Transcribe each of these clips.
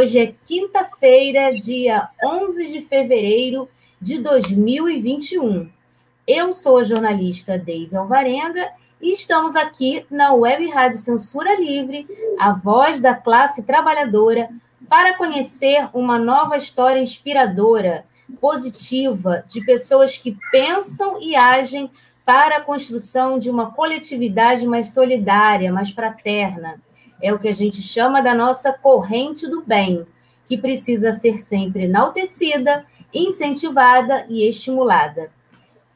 Hoje é quinta-feira, dia 11 de fevereiro de 2021. Eu sou a jornalista Deise Alvarenga e estamos aqui na Web Rádio Censura Livre, a voz da classe trabalhadora, para conhecer uma nova história inspiradora, positiva, de pessoas que pensam e agem para a construção de uma coletividade mais solidária, mais fraterna é o que a gente chama da nossa corrente do bem, que precisa ser sempre enaltecida, incentivada e estimulada.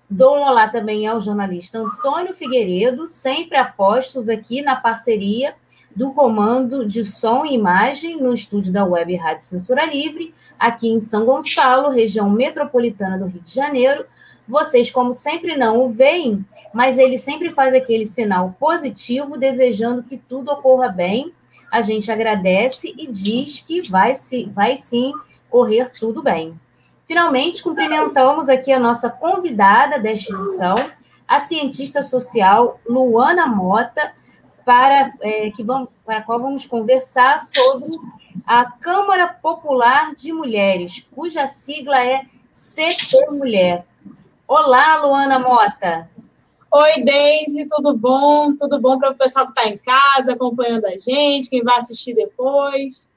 Dou um olá também ao jornalista Antônio Figueiredo, sempre apostos aqui na parceria do comando de som e imagem no estúdio da Web Rádio Censura Livre, aqui em São Gonçalo, região metropolitana do Rio de Janeiro, vocês, como sempre, não o veem, mas ele sempre faz aquele sinal positivo, desejando que tudo ocorra bem. A gente agradece e diz que vai, se, vai sim correr tudo bem. Finalmente, cumprimentamos aqui a nossa convidada desta edição, a cientista social Luana Mota, para, é, que vamos, para a qual vamos conversar sobre a Câmara Popular de Mulheres, cuja sigla é CP Mulher. Olá, Luana Mota. Oi, Deise, tudo bom? Tudo bom para o pessoal que está em casa, acompanhando a gente, quem vai assistir depois.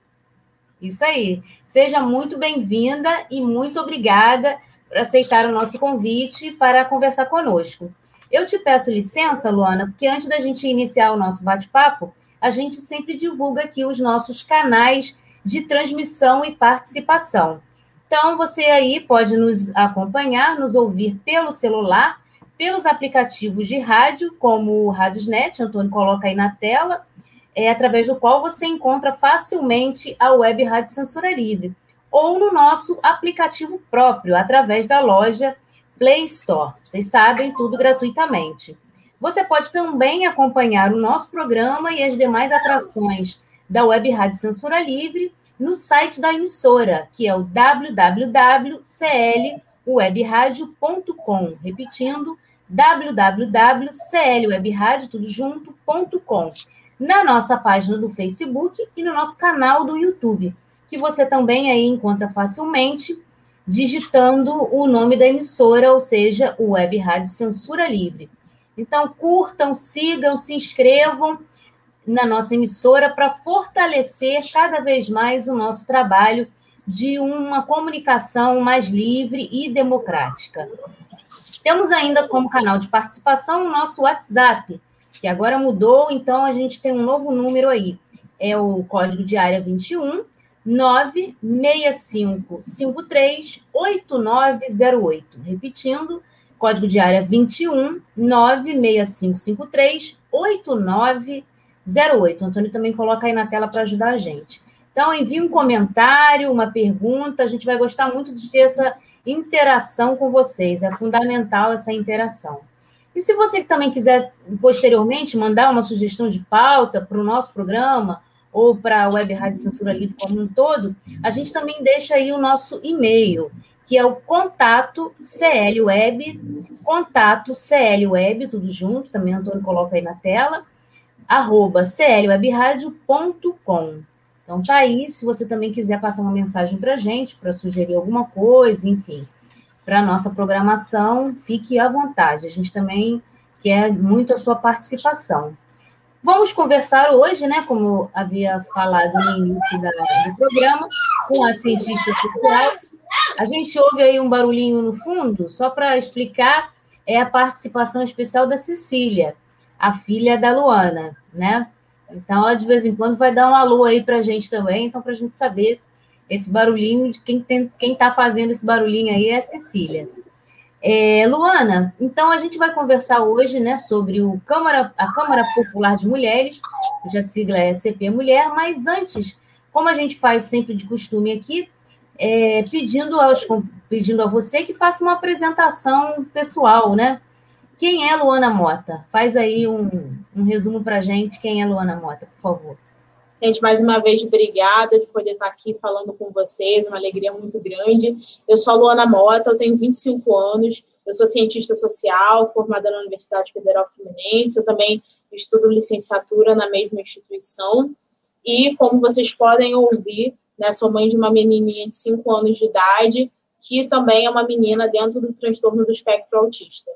Isso aí. Seja muito bem-vinda e muito obrigada por aceitar o nosso convite para conversar conosco. Eu te peço licença, Luana, porque antes da gente iniciar o nosso bate-papo, a gente sempre divulga aqui os nossos canais de transmissão e participação. Então, você aí pode nos acompanhar, nos ouvir pelo celular, pelos aplicativos de rádio, como o Radiosnet, Antônio coloca aí na tela, é, através do qual você encontra facilmente a web Rádio Censura Livre, ou no nosso aplicativo próprio, através da loja Play Store. Vocês sabem, tudo gratuitamente. Você pode também acompanhar o nosso programa e as demais atrações da Web Rádio Censura Livre no site da emissora, que é o www.clwebradio.com. Repetindo, www.clwebradio.com. Na nossa página do Facebook e no nosso canal do YouTube, que você também aí encontra facilmente digitando o nome da emissora, ou seja, o Web Rádio Censura Livre. Então, curtam, sigam, se inscrevam na nossa emissora para fortalecer cada vez mais o nosso trabalho de uma comunicação mais livre e democrática. Temos ainda como canal de participação o nosso WhatsApp, que agora mudou, então a gente tem um novo número aí. É o código de área 21 96553 8908. Repetindo, código de área 21 96553 8908. 08. O Antônio também coloca aí na tela para ajudar a gente. Então, envie um comentário, uma pergunta. A gente vai gostar muito de ter essa interação com vocês. É fundamental essa interação. E se você também quiser, posteriormente, mandar uma sugestão de pauta para o nosso programa ou para a Web Rádio Censura Livre como um todo, a gente também deixa aí o nosso e-mail, que é o contato CLWeb, contato CLWeb, tudo junto, também o Antônio coloca aí na tela, arroba clwebradio.com. Então tá aí, se você também quiser passar uma mensagem para a gente, para sugerir alguma coisa, enfim, para nossa programação, fique à vontade. A gente também quer muito a sua participação. Vamos conversar hoje, né, como havia falado no início da, do programa, com a cientista social. A gente ouve aí um barulhinho no fundo, só para explicar, é a participação especial da Cecília a filha da Luana, né? Então, ela de vez em quando vai dar um alô aí para a gente também, então, para a gente saber esse barulhinho, de quem está fazendo esse barulhinho aí é a Cecília. É, Luana, então a gente vai conversar hoje né, sobre o Câmara, a Câmara Popular de Mulheres, cuja sigla é CP Mulher, mas antes, como a gente faz sempre de costume aqui, é, pedindo, aos, pedindo a você que faça uma apresentação pessoal, né? Quem é Luana Mota? Faz aí um, um resumo para gente. Quem é Luana Mota, por favor. Gente, mais uma vez, obrigada de poder estar aqui falando com vocês, uma alegria muito grande. Eu sou a Luana Mota, eu tenho 25 anos, eu sou cientista social, formada na Universidade Federal Fluminense, eu também estudo licenciatura na mesma instituição. E, como vocês podem ouvir, né, sou mãe de uma menininha de 5 anos de idade, que também é uma menina dentro do transtorno do espectro autista.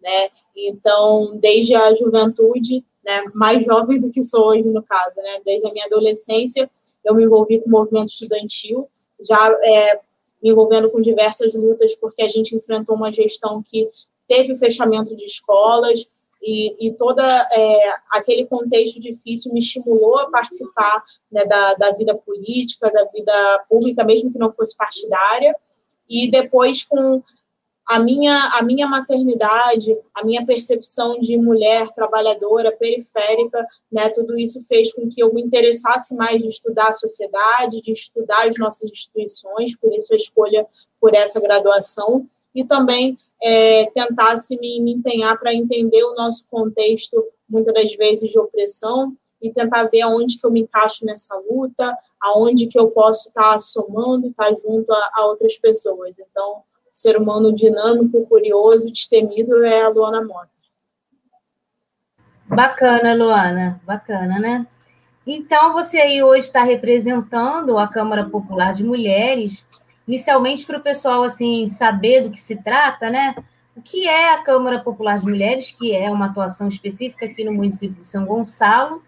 Né? Então, desde a juventude, né, mais jovem do que sou hoje, no caso, né, desde a minha adolescência, eu me envolvi com o movimento estudantil, já é, me envolvendo com diversas lutas, porque a gente enfrentou uma gestão que teve fechamento de escolas, e, e todo é, aquele contexto difícil me estimulou a participar né, da, da vida política, da vida pública, mesmo que não fosse partidária, e depois com a minha, a minha maternidade, a minha percepção de mulher trabalhadora, periférica, né, tudo isso fez com que eu me interessasse mais de estudar a sociedade, de estudar as nossas instituições, por isso a escolha por essa graduação, e também é, tentasse me, me empenhar para entender o nosso contexto, muitas das vezes, de opressão, e tentar ver aonde que eu me encaixo nessa luta, aonde que eu posso estar tá somando, estar tá junto a, a outras pessoas. Então, ser humano dinâmico, curioso, destemido é a Luana Mota. Bacana, Luana, bacana, né? Então, você aí hoje está representando a Câmara Popular de Mulheres, inicialmente para o pessoal assim saber do que se trata, né? O que é a Câmara Popular de Mulheres, que é uma atuação específica aqui no município de São Gonçalo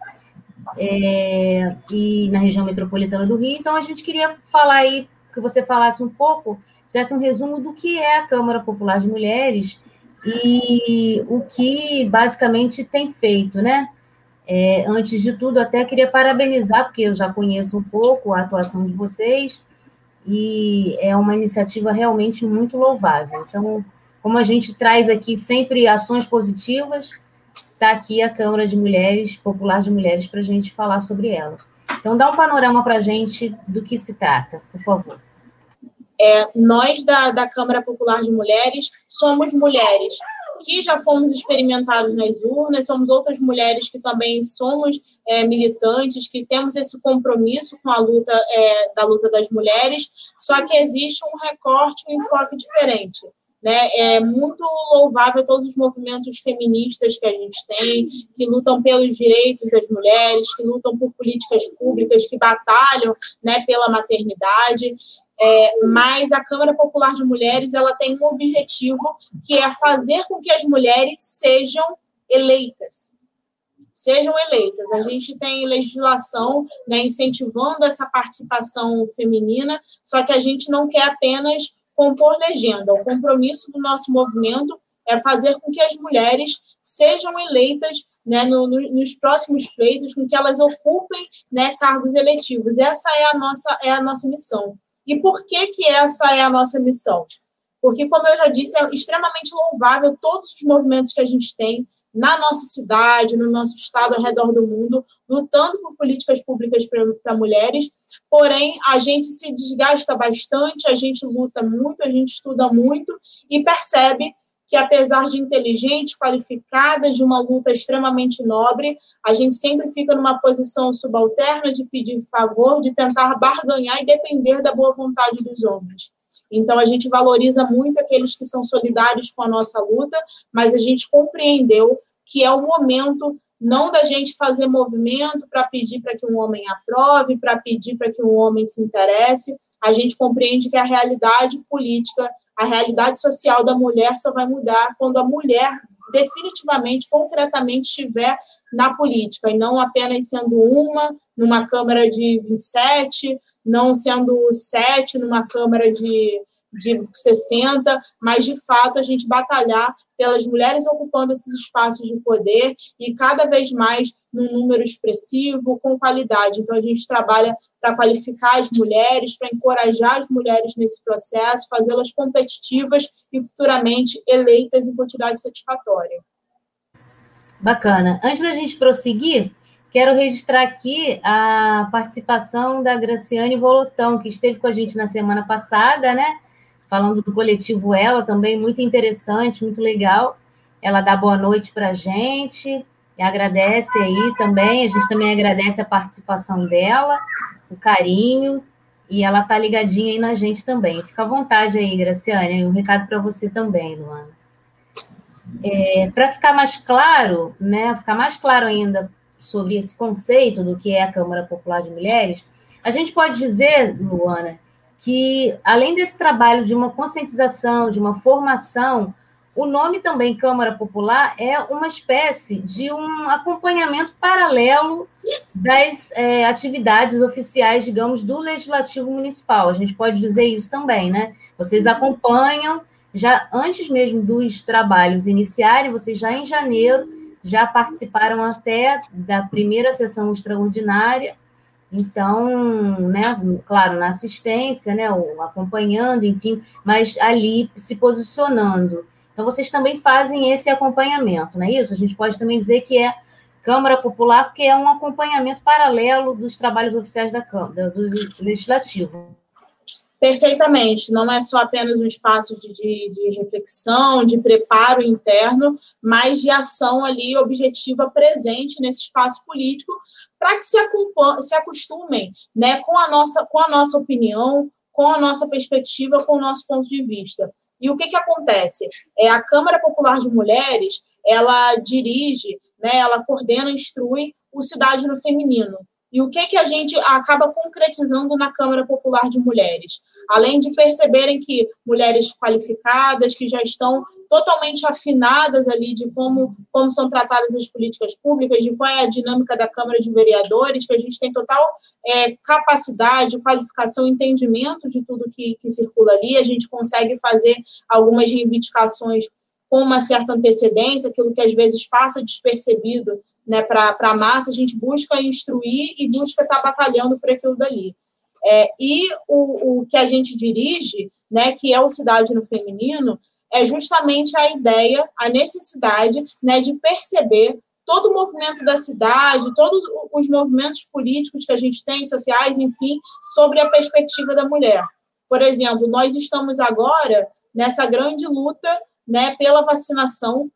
é, e na região metropolitana do Rio. Então, a gente queria falar aí, que você falasse um pouco fizesse um resumo do que é a Câmara Popular de Mulheres e o que basicamente tem feito, né? É, antes de tudo, até queria parabenizar, porque eu já conheço um pouco a atuação de vocês, e é uma iniciativa realmente muito louvável. Então, como a gente traz aqui sempre ações positivas, está aqui a Câmara de Mulheres, Popular de Mulheres, para a gente falar sobre ela. Então, dá um panorama para a gente do que se trata, por favor. É, nós da, da Câmara Popular de Mulheres somos mulheres que já fomos experimentados nas urnas, somos outras mulheres que também somos é, militantes, que temos esse compromisso com a luta é, da luta das mulheres, só que existe um recorte, um enfoque diferente. Né? É muito louvável todos os movimentos feministas que a gente tem, que lutam pelos direitos das mulheres, que lutam por políticas públicas, que batalham né, pela maternidade. É, mas a Câmara Popular de Mulheres ela tem um objetivo que é fazer com que as mulheres sejam eleitas. Sejam eleitas. A gente tem legislação né, incentivando essa participação feminina, só que a gente não quer apenas compor legenda. O compromisso do nosso movimento é fazer com que as mulheres sejam eleitas né, no, no, nos próximos pleitos, com que elas ocupem né, cargos eletivos. Essa é a nossa, é a nossa missão. E por que, que essa é a nossa missão? Porque, como eu já disse, é extremamente louvável todos os movimentos que a gente tem na nossa cidade, no nosso estado, ao redor do mundo, lutando por políticas públicas para mulheres. Porém, a gente se desgasta bastante, a gente luta muito, a gente estuda muito e percebe que, apesar de inteligentes, qualificadas, de uma luta extremamente nobre, a gente sempre fica numa posição subalterna de pedir favor, de tentar barganhar e depender da boa vontade dos homens. Então, a gente valoriza muito aqueles que são solidários com a nossa luta, mas a gente compreendeu que é o momento não da gente fazer movimento para pedir para que um homem aprove, para pedir para que um homem se interesse. A gente compreende que a realidade política a realidade social da mulher só vai mudar quando a mulher definitivamente, concretamente, estiver na política, e não apenas sendo uma numa Câmara de 27, não sendo sete numa Câmara de de 60, mas de fato a gente batalhar pelas mulheres ocupando esses espaços de poder e cada vez mais num número expressivo, com qualidade. Então a gente trabalha para qualificar as mulheres, para encorajar as mulheres nesse processo, fazê-las competitivas e futuramente eleitas em quantidade satisfatória. Bacana. Antes da gente prosseguir, quero registrar aqui a participação da Graciane Volotão, que esteve com a gente na semana passada, né? Falando do coletivo Ela também, muito interessante, muito legal. Ela dá boa noite para a gente e agradece aí também. A gente também agradece a participação dela, o carinho, e ela tá ligadinha aí na gente também. Fica à vontade aí, Graciane, um recado para você também, Luana. É, para ficar mais claro, né, ficar mais claro ainda sobre esse conceito do que é a Câmara Popular de Mulheres, a gente pode dizer, Luana, que além desse trabalho de uma conscientização, de uma formação, o nome também Câmara Popular é uma espécie de um acompanhamento paralelo das é, atividades oficiais, digamos, do Legislativo Municipal. A gente pode dizer isso também, né? Vocês acompanham, já antes mesmo dos trabalhos iniciarem, vocês já em janeiro já participaram até da primeira sessão extraordinária. Então, né, claro, na assistência, né, acompanhando, enfim, mas ali se posicionando. Então, vocês também fazem esse acompanhamento, não é isso? A gente pode também dizer que é Câmara Popular, porque é um acompanhamento paralelo dos trabalhos oficiais da Câmara, do Legislativo. Perfeitamente, não é só apenas um espaço de, de, de, reflexão, de preparo interno, mas de ação ali objetiva presente nesse espaço político, para que se, se acostumem né, com, a nossa, com a nossa opinião, com a nossa perspectiva, com o nosso ponto de vista. E o que, que acontece? É, a Câmara Popular de Mulheres, ela dirige, né, ela coordena, instrui o Cidade no Feminino. E o que, que a gente acaba concretizando na Câmara Popular de Mulheres? Além de perceberem que mulheres qualificadas, que já estão totalmente afinadas ali de como, como são tratadas as políticas públicas, de qual é a dinâmica da Câmara de Vereadores, que a gente tem total é, capacidade, qualificação, entendimento de tudo que, que circula ali, a gente consegue fazer algumas reivindicações com uma certa antecedência, aquilo que às vezes passa despercebido né, para a massa, a gente busca instruir e busca estar tá batalhando por aquilo dali. É, e o, o que a gente dirige, né, que é o Cidade no Feminino, é justamente a ideia, a necessidade né, de perceber todo o movimento da cidade, todos os movimentos políticos que a gente tem, sociais, enfim, sobre a perspectiva da mulher. Por exemplo, nós estamos agora nessa grande luta né, pela vacinação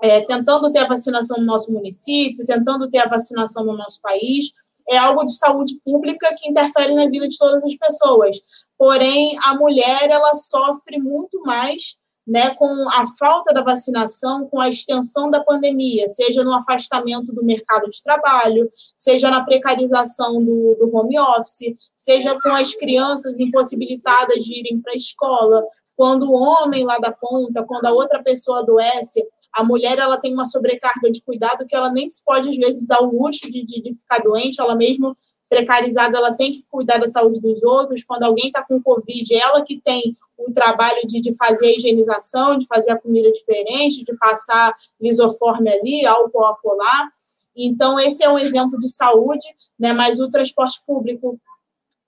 é, tentando ter a vacinação no nosso município, tentando ter a vacinação no nosso país, é algo de saúde pública que interfere na vida de todas as pessoas. Porém, a mulher ela sofre muito mais né, com a falta da vacinação, com a extensão da pandemia, seja no afastamento do mercado de trabalho, seja na precarização do, do home office, seja com as crianças impossibilitadas de irem para a escola, quando o homem lá da ponta, quando a outra pessoa adoece, a mulher ela tem uma sobrecarga de cuidado que ela nem se pode, às vezes, dar o luxo de, de, de ficar doente, ela mesmo precarizada, ela tem que cuidar da saúde dos outros. Quando alguém está com Covid, ela que tem o trabalho de, de fazer a higienização, de fazer a comida diferente, de passar lisoforme ali, álcool a colar. Então, esse é um exemplo de saúde, né? mas o transporte público,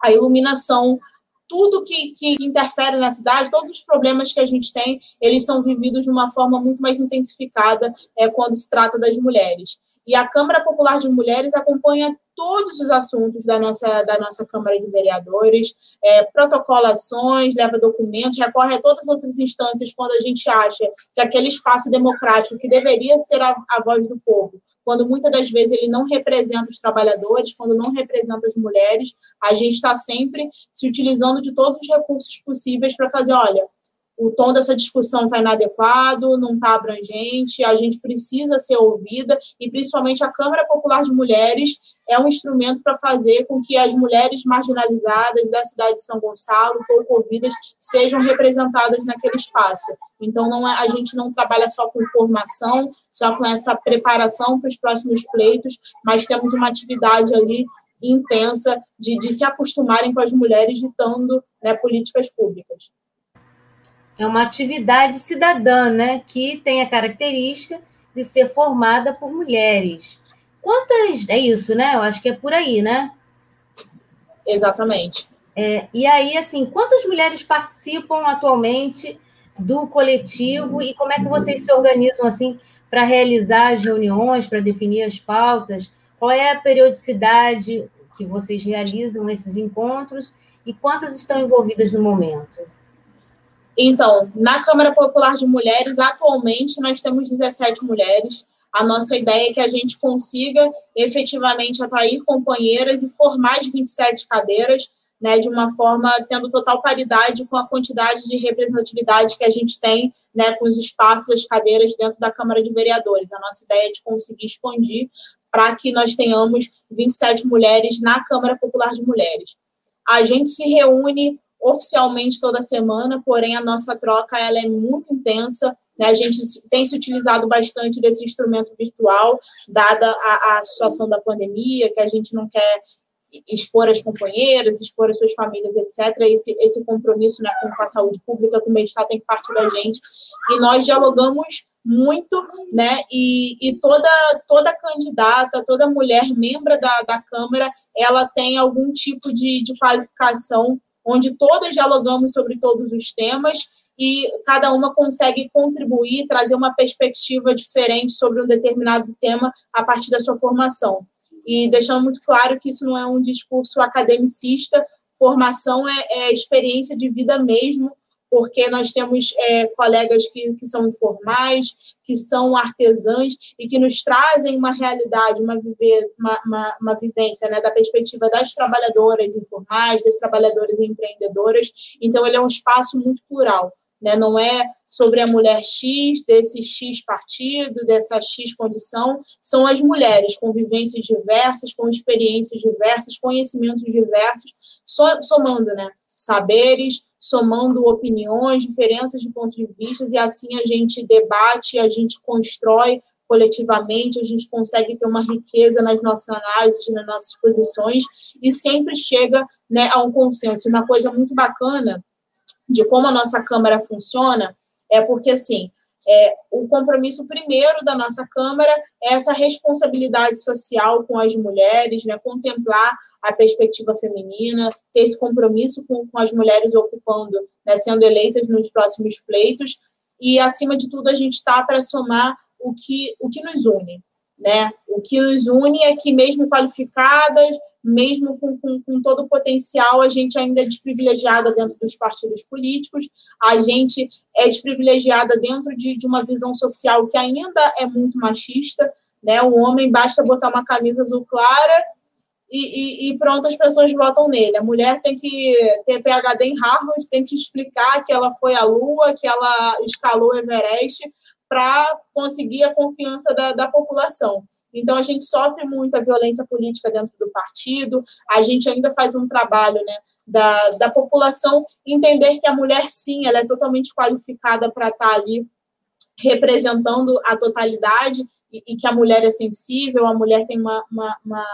a iluminação, tudo que, que interfere na cidade, todos os problemas que a gente tem, eles são vividos de uma forma muito mais intensificada é, quando se trata das mulheres. E a Câmara Popular de Mulheres acompanha todos os assuntos da nossa, da nossa Câmara de Vereadores, é, protocolações, leva documentos, recorre a todas as outras instâncias quando a gente acha que aquele espaço democrático que deveria ser a, a voz do povo quando muitas das vezes ele não representa os trabalhadores, quando não representa as mulheres, a gente está sempre se utilizando de todos os recursos possíveis para fazer, olha, o tom dessa discussão está inadequado, não está abrangente, a gente precisa ser ouvida, e principalmente a Câmara Popular de Mulheres é um instrumento para fazer com que as mulheres marginalizadas da cidade de São Gonçalo, pouco ouvidas, sejam representadas naquele espaço. Então, não é, a gente não trabalha só com formação, só com essa preparação para os próximos pleitos, mas temos uma atividade ali intensa de, de se acostumarem com as mulheres ditando né, políticas públicas é uma atividade cidadã, né, que tem a característica de ser formada por mulheres. Quantas. É isso, né? Eu acho que é por aí, né? Exatamente. É, e aí, assim, quantas mulheres participam atualmente do coletivo e como é que vocês se organizam assim para realizar as reuniões, para definir as pautas? Qual é a periodicidade que vocês realizam nesses encontros e quantas estão envolvidas no momento? Então, na Câmara Popular de Mulheres, atualmente nós temos 17 mulheres. A nossa ideia é que a gente consiga efetivamente atrair companheiras e formar as 27 cadeiras, né, de uma forma tendo total paridade com a quantidade de representatividade que a gente tem, né, com os espaços, as cadeiras dentro da Câmara de Vereadores. A nossa ideia é de conseguir expandir para que nós tenhamos 27 mulheres na Câmara Popular de Mulheres. A gente se reúne oficialmente toda semana, porém a nossa troca ela é muito intensa. Né? A gente tem se utilizado bastante desse instrumento virtual, dada a, a situação da pandemia, que a gente não quer expor as companheiras, expor as suas famílias, etc. Esse, esse compromisso né, com a saúde pública, com o bem-estar, tem que partir da gente. E nós dialogamos muito, né? E, e toda, toda candidata, toda mulher membro da, da Câmara, ela tem algum tipo de, de qualificação, onde todas dialogamos sobre todos os temas e cada uma consegue contribuir, trazer uma perspectiva diferente sobre um determinado tema a partir da sua formação. E deixando muito claro que isso não é um discurso academicista, formação é, é experiência de vida mesmo, porque nós temos é, colegas que, que são informais, que são artesãs e que nos trazem uma realidade, uma, viver, uma, uma, uma vivência né, da perspectiva das trabalhadoras informais, das trabalhadoras empreendedoras. Então, ele é um espaço muito plural. Né? Não é sobre a mulher X, desse X partido, dessa X condição, são as mulheres com vivências diversas, com experiências diversas, conhecimentos diversos, somando né? saberes, somando opiniões, diferenças de pontos de vista, e assim a gente debate, a gente constrói coletivamente, a gente consegue ter uma riqueza nas nossas análises, nas nossas posições, e sempre chega né, a um consenso. Uma coisa muito bacana de como a nossa Câmara funciona é porque, assim, é, o compromisso primeiro da nossa Câmara é essa responsabilidade social com as mulheres, né, contemplar a perspectiva feminina, ter esse compromisso com, com as mulheres ocupando, né, sendo eleitas nos próximos pleitos, e, acima de tudo, a gente está para somar o que, o que nos une. Né? O que nos une é que, mesmo qualificadas, mesmo com, com, com, todo o potencial, a gente ainda é desprivilegiada dentro dos partidos políticos, a gente é desprivilegiada dentro de, de uma visão social que ainda é muito machista. Né? O homem basta botar uma camisa azul clara e, e, e, pronto, as pessoas votam nele. A mulher tem que ter PhD em Harvard, tem que explicar que ela foi à Lua, que ela escalou Everest, para conseguir a confiança da, da população. Então, a gente sofre muito a violência política dentro do partido, a gente ainda faz um trabalho né, da, da população entender que a mulher, sim, ela é totalmente qualificada para estar tá ali representando a totalidade e, e, que a mulher é sensível, a mulher tem uma, uma, uma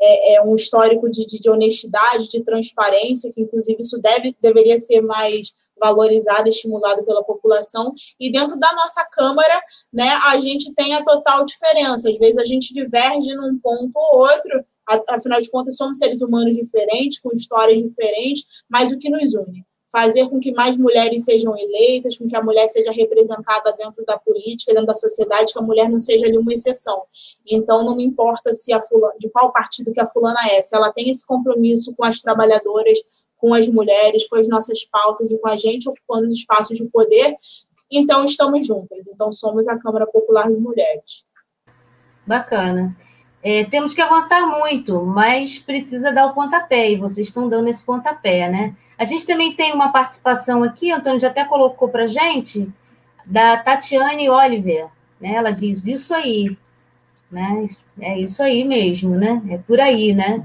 é, é um histórico de, de, de, honestidade, de transparência, que inclusive isso deve, deveria ser mais valorizado, estimulado pela população. E dentro da nossa Câmara, né, a gente tem a total diferença. Às vezes a gente diverge num ponto ou outro, afinal de contas, somos seres humanos diferentes, com histórias diferentes, mas o que nos une? Fazer com que mais mulheres sejam eleitas, com que a mulher seja representada dentro da política, dentro da sociedade, que a mulher não seja ali uma exceção. Então, não me importa se a fulana, de qual partido que a fulana é, se ela tem esse compromisso com as trabalhadoras, com as mulheres, com as nossas pautas e com a gente ocupando os espaços de poder, então estamos juntas. Então, somos a Câmara Popular de Mulheres. Bacana. É, temos que avançar muito, mas precisa dar o pontapé, e vocês estão dando esse pontapé, né? A gente também tem uma participação aqui, Antônio já até colocou para a gente, da Tatiane Oliver. Né? Ela diz isso aí. Né? É isso aí mesmo, né? É por aí, né?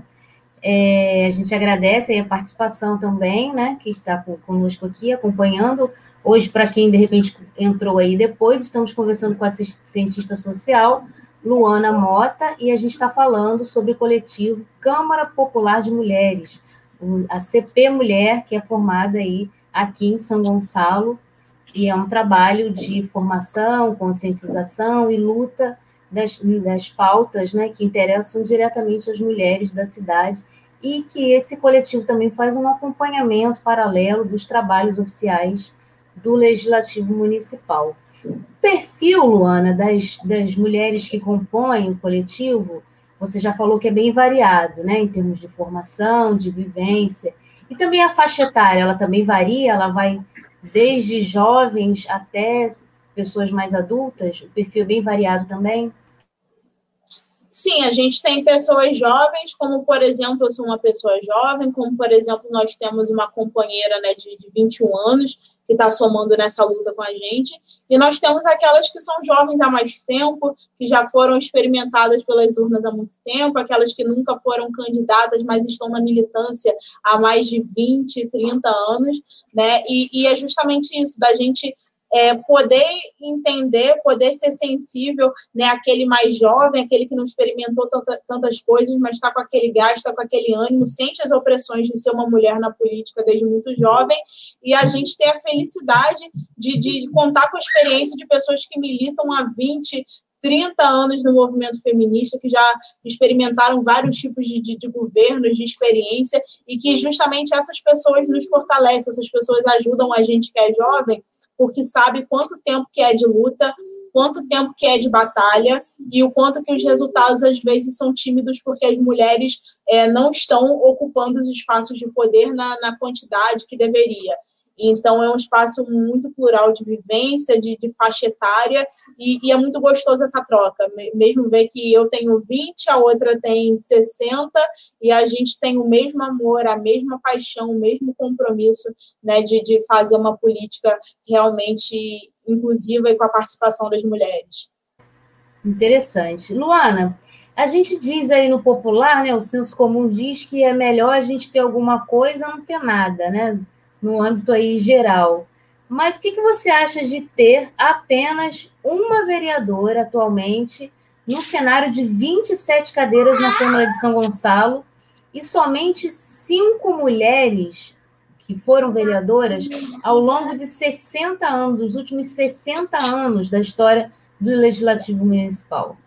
É, a gente agradece a participação também, né? Que está conosco aqui, acompanhando. Hoje, para quem de repente entrou aí depois, estamos conversando com a cientista social, Luana Mota, e a gente está falando sobre o coletivo Câmara Popular de Mulheres a CP Mulher, que é formada aí aqui em São Gonçalo, e é um trabalho de formação, conscientização e luta das, das pautas né, que interessam diretamente as mulheres da cidade e que esse coletivo também faz um acompanhamento paralelo dos trabalhos oficiais do Legislativo Municipal. Perfil, Luana, das, das mulheres que compõem o coletivo você já falou que é bem variado, né, em termos de formação, de vivência. E também a faixa etária, ela também varia, ela vai desde jovens até pessoas mais adultas, o perfil é bem variado também? Sim, a gente tem pessoas jovens, como por exemplo, eu sou uma pessoa jovem, como por exemplo, nós temos uma companheira né, de, de 21 anos, que está somando nessa luta com a gente. E nós temos aquelas que são jovens há mais tempo, que já foram experimentadas pelas urnas há muito tempo, aquelas que nunca foram candidatas, mas estão na militância há mais de 20, 30 anos, né? E, e é justamente isso, da gente é, poder entender, poder ser sensível, né, aquele mais jovem, aquele que não experimentou tanta, tantas coisas, mas está com aquele gás, está com aquele ânimo, sente as opressões de ser uma mulher na política desde muito jovem, e a gente ter a felicidade de, de contar com a experiência de pessoas que militam há 20, 30 anos no movimento feminista, que já experimentaram vários tipos de, de, de, governos, de experiência, e que justamente essas pessoas nos fortalecem, essas pessoas ajudam a gente que é jovem porque sabe quanto tempo que é de luta, quanto tempo que é de batalha e o quanto que os resultados às vezes são tímidos porque as mulheres é, não estão ocupando os espaços de poder na, na quantidade que deveria. Então, é um espaço muito plural de vivência, de, de faixa etária, e, e, é muito gostoso essa troca. Mesmo ver que eu tenho 20, a outra tem 60, e a gente tem o mesmo amor, a mesma paixão, o mesmo compromisso né, de, de fazer uma política realmente inclusiva e com a participação das mulheres. Interessante. Luana, a gente diz aí no popular, né, o senso comum diz que é melhor a gente ter alguma coisa não ter nada, né? no âmbito aí geral. Mas o que, que você acha de ter apenas uma vereadora atualmente no cenário de 27 cadeiras na Câmara de São Gonçalo e somente cinco mulheres que foram vereadoras ao longo de 60 anos, dos últimos 60 anos da história do Legislativo Municipal?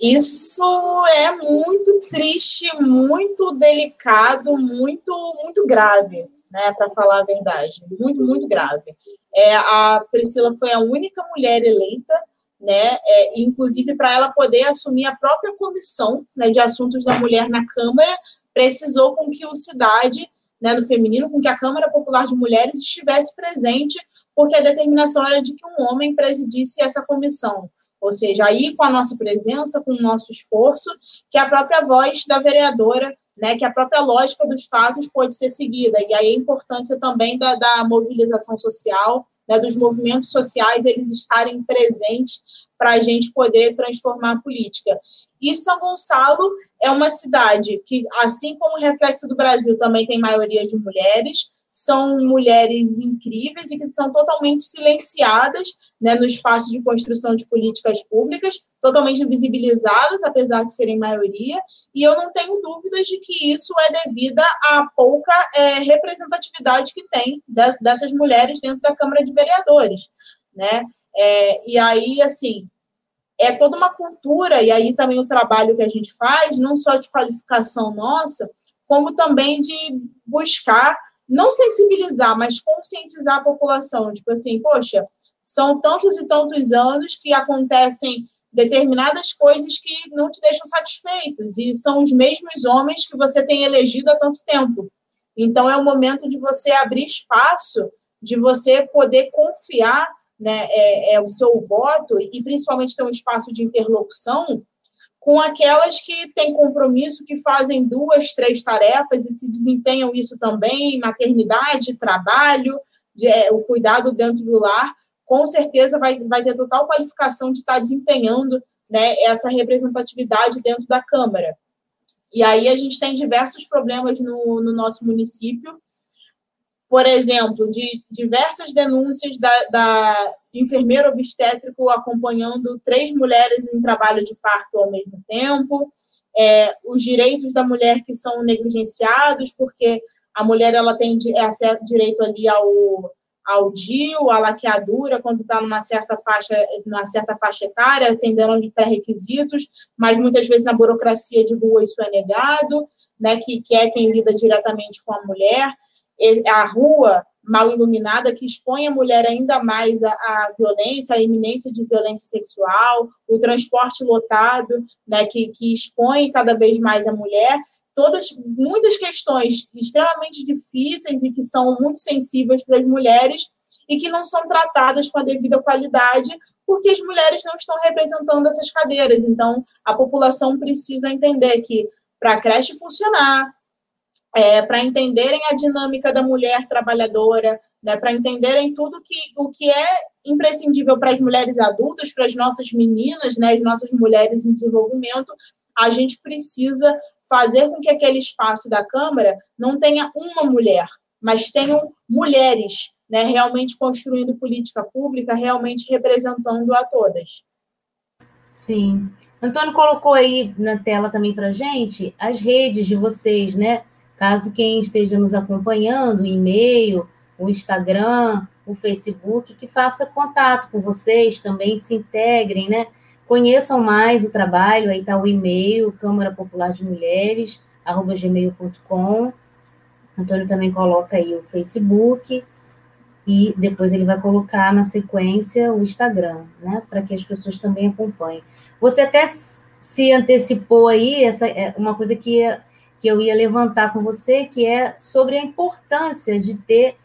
Isso é muito triste, muito delicado, muito, muito grave, né, para falar a verdade, muito, muito grave. É, a Priscila foi a única mulher eleita, né, é, inclusive para ela poder assumir a própria comissão né, de assuntos da mulher na Câmara, precisou com que o Cidade, né, no feminino, com que a Câmara Popular de Mulheres estivesse presente, porque a determinação era de que um homem presidisse essa comissão. Ou seja, aí com a nossa presença, com o nosso esforço, que a própria voz da vereadora, né, que a própria lógica dos fatos pode ser seguida. E aí a importância também da, da mobilização social, né, dos movimentos sociais, eles estarem presentes para a gente poder transformar a política. E São Gonçalo é uma cidade que, assim como o reflexo do Brasil, também tem maioria de mulheres, são mulheres incríveis e que são totalmente silenciadas né, no espaço de construção de políticas públicas, totalmente invisibilizadas, apesar de serem maioria, e eu não tenho dúvidas de que isso é devido à pouca é, representatividade que tem de, dessas mulheres dentro da Câmara de Vereadores, né? É, e aí, assim, é toda uma cultura, e aí também o trabalho que a gente faz, não só de qualificação nossa, como também de buscar não sensibilizar, mas conscientizar a população. Tipo assim, poxa, são tantos e tantos anos que acontecem determinadas coisas que não te deixam satisfeitos, e são os mesmos homens que você tem elegido há tanto tempo. Então, é o momento de você abrir espaço, de você poder confiar né, é, é, o seu voto, e principalmente ter um espaço de interlocução com aquelas que têm compromisso, que fazem duas, três tarefas e se desempenham isso também, maternidade, trabalho, de, é, o cuidado dentro do lar, com certeza vai, vai ter total qualificação de estar desempenhando né, essa representatividade dentro da Câmara. E aí a gente tem diversos problemas no, no nosso município, por exemplo, de diversas denúncias da, da enfermeiro obstétrico acompanhando três mulheres em trabalho de parto ao mesmo tempo, é, os direitos da mulher que são negligenciados, porque a mulher ela tem é, direito ali ao, ao DIU, à laqueadura, quando está numa certa faixa, numa certa faixa etária, atendendo de pré-requisitos, mas muitas vezes na burocracia de rua isso é negado, né, que, que é quem lida diretamente com a mulher a rua mal iluminada que expõe a mulher ainda mais à, violência, à iminência de violência sexual, o transporte lotado, né, que, que expõe cada vez mais a mulher, todas muitas questões extremamente difíceis e que são muito sensíveis para as mulheres e que não são tratadas com a devida qualidade porque as mulheres não estão representando essas cadeiras. Então, a população precisa entender que para a creche funcionar, é, para entenderem a dinâmica da mulher trabalhadora, né, para entenderem tudo que, o que é imprescindível para as mulheres adultas, para as nossas meninas, né, as nossas mulheres em desenvolvimento, a gente precisa fazer com que aquele espaço da Câmara não tenha uma mulher, mas tenham mulheres, né, realmente construindo política pública, realmente representando a todas. Sim. Antônio colocou aí na tela também para gente as redes de vocês, né? Caso quem esteja nos acompanhando, o e-mail, o Instagram, o Facebook, que faça contato com vocês, também se integrem, né? Conheçam mais o trabalho, aí está o e-mail, Câmara Popular de Mulheres, arroba gmail.com. Antônio também coloca aí o Facebook e depois ele vai colocar na sequência o Instagram, né? Para que as pessoas também acompanhem. Você até se antecipou aí, essa é uma coisa que que eu ia levantar com você, que é sobre a importância de ter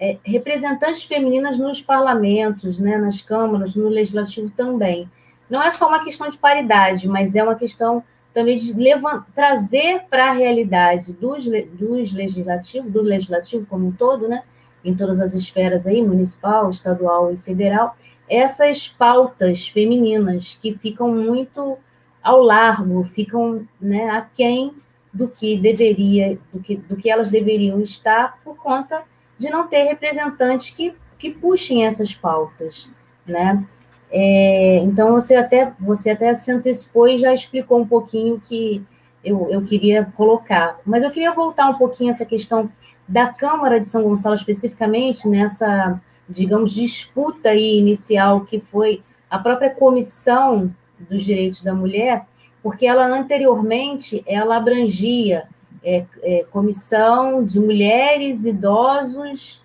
é, representantes femininas nos parlamentos, né, nas câmaras, no legislativo também. Não é só uma questão de paridade, mas é uma questão também de levantar, trazer para a realidade dos, dos legislativos, do legislativo como um todo, né, em todas as esferas aí, municipal, estadual e federal, essas pautas femininas que ficam muito ao largo, ficam né, aquém do que deveria, do que, do que elas deveriam estar por conta de não ter representantes que, que puxem essas pautas, né? É, então você até você até se antecipou e já explicou um pouquinho que eu, eu queria colocar, mas eu queria voltar um pouquinho essa questão da Câmara de São Gonçalo especificamente nessa digamos disputa aí inicial que foi a própria comissão dos direitos da mulher porque ela anteriormente ela abrangia é, é, comissão de mulheres, idosos,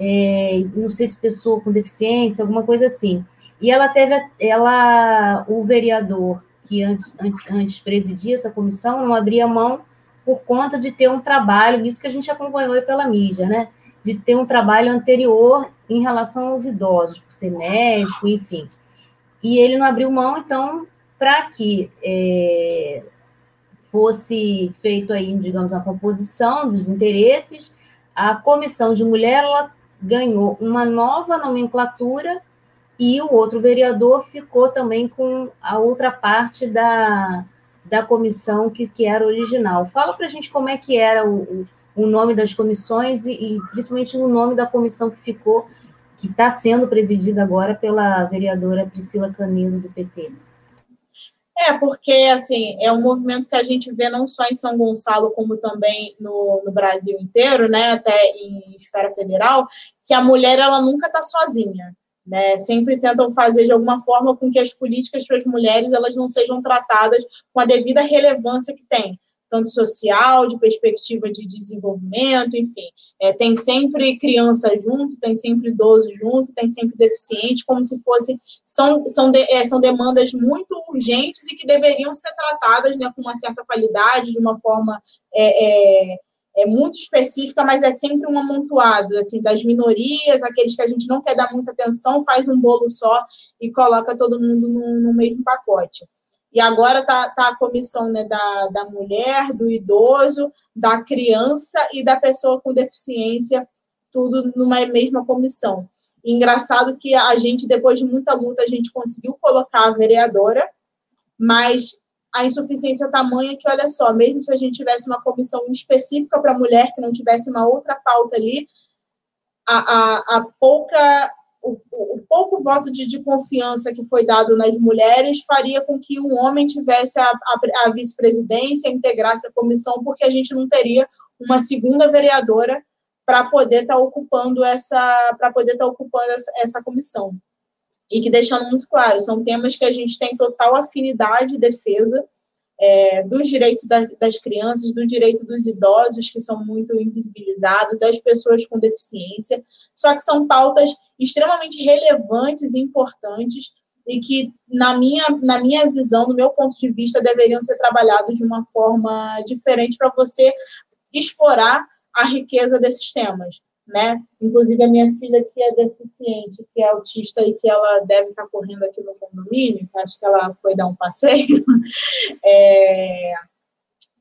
é, não sei se pessoa com deficiência, alguma coisa assim. E ela teve, ela, o vereador que antes, antes presidia essa comissão não abria mão por conta de ter um trabalho, isso que a gente acompanhou pela mídia, né? De ter um trabalho anterior em relação aos idosos, por ser médico, enfim. E ele não abriu mão, então para que é, fosse feito aí, digamos, a composição dos interesses, a comissão de mulher ganhou uma nova nomenclatura e o outro vereador ficou também com a outra parte da, da comissão que, que era original. Fala para a gente como é que era o, o nome das comissões e, e, principalmente o nome da comissão que ficou, que está sendo presidida agora pela vereadora Priscila Canedo, do PT. É, porque assim, é um movimento que a gente vê não só em São Gonçalo, como também no, no Brasil inteiro, né, até em esfera federal, que a mulher ela nunca está sozinha. Né, sempre tentam fazer de alguma forma com que as políticas para as mulheres elas não sejam tratadas com a devida relevância que tem tanto social, de perspectiva de desenvolvimento, enfim. É, tem sempre criança junto, tem sempre idoso junto, tem sempre deficiente, como se fosse. São, são, de, é, são demandas muito urgentes e que deveriam ser tratadas né, com uma certa qualidade, de uma forma. É, é, é muito específica, mas é sempre um amontoado, assim, das minorias, aqueles que a gente não quer dar muita atenção, faz um bolo só e coloca todo mundo no, no mesmo pacote. E agora está tá a comissão né, da, da mulher, do idoso, da criança e da pessoa com deficiência, tudo numa mesma comissão. Engraçado que a gente, depois de muita luta, a gente conseguiu colocar a vereadora, mas a insuficiência tamanha que, olha só, mesmo se a gente tivesse uma comissão específica para mulher, que não tivesse uma outra pauta ali, a, a, a pouca o, o, pouco voto de, de, confiança que foi dado nas mulheres faria com que um homem tivesse a, a, a vice-presidência, integrasse a comissão, porque a gente não teria uma segunda vereadora para poder estar tá ocupando essa para poder estar tá ocupando essa, essa comissão. E que deixando muito claro, são temas que a gente tem total afinidade e defesa é, dos direitos da, das crianças, do direito dos idosos, que são muito invisibilizados, das pessoas com deficiência, só que são pautas extremamente relevantes e importantes e que, na minha, na minha visão, no meu ponto de vista, deveriam ser trabalhados de uma forma diferente para você explorar a riqueza desses temas né? Inclusive a minha filha que é deficiente, que é autista e que ela deve estar correndo aqui no condomínio, acho que ela foi dar um passeio. É...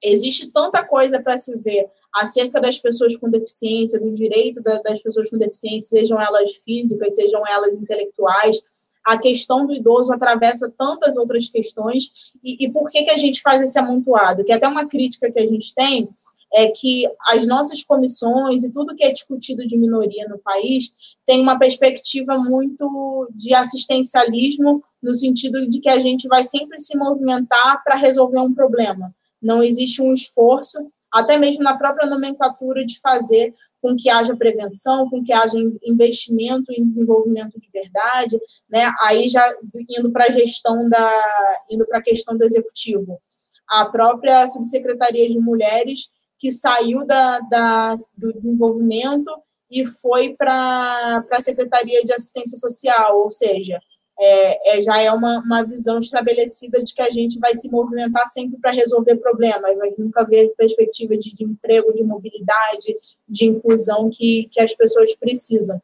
Existe tanta coisa para se ver acerca das pessoas com deficiência, do direito da, das pessoas com deficiência, sejam elas físicas, sejam elas intelectuais. A questão do idoso atravessa tantas outras questões. E, e por que, que a gente faz esse amontoado? Que até uma crítica que a gente tem é que as nossas comissões e tudo que é discutido de minoria no país tem uma perspectiva muito de assistencialismo, no sentido de que a gente vai sempre se movimentar para resolver um problema. Não existe um esforço, até mesmo na própria nomenclatura, de fazer com que haja prevenção, com que haja investimento em desenvolvimento de verdade, né? Aí já indo para a gestão da, indo para a questão do executivo, a própria subsecretaria de mulheres que saiu da, da do desenvolvimento e foi para a Secretaria de Assistência Social, ou seja, é, é, já é uma, uma visão estabelecida de que a gente vai se movimentar sempre para resolver problemas, mas nunca ver perspectiva de, de, emprego, de mobilidade, de inclusão que, que as pessoas precisam.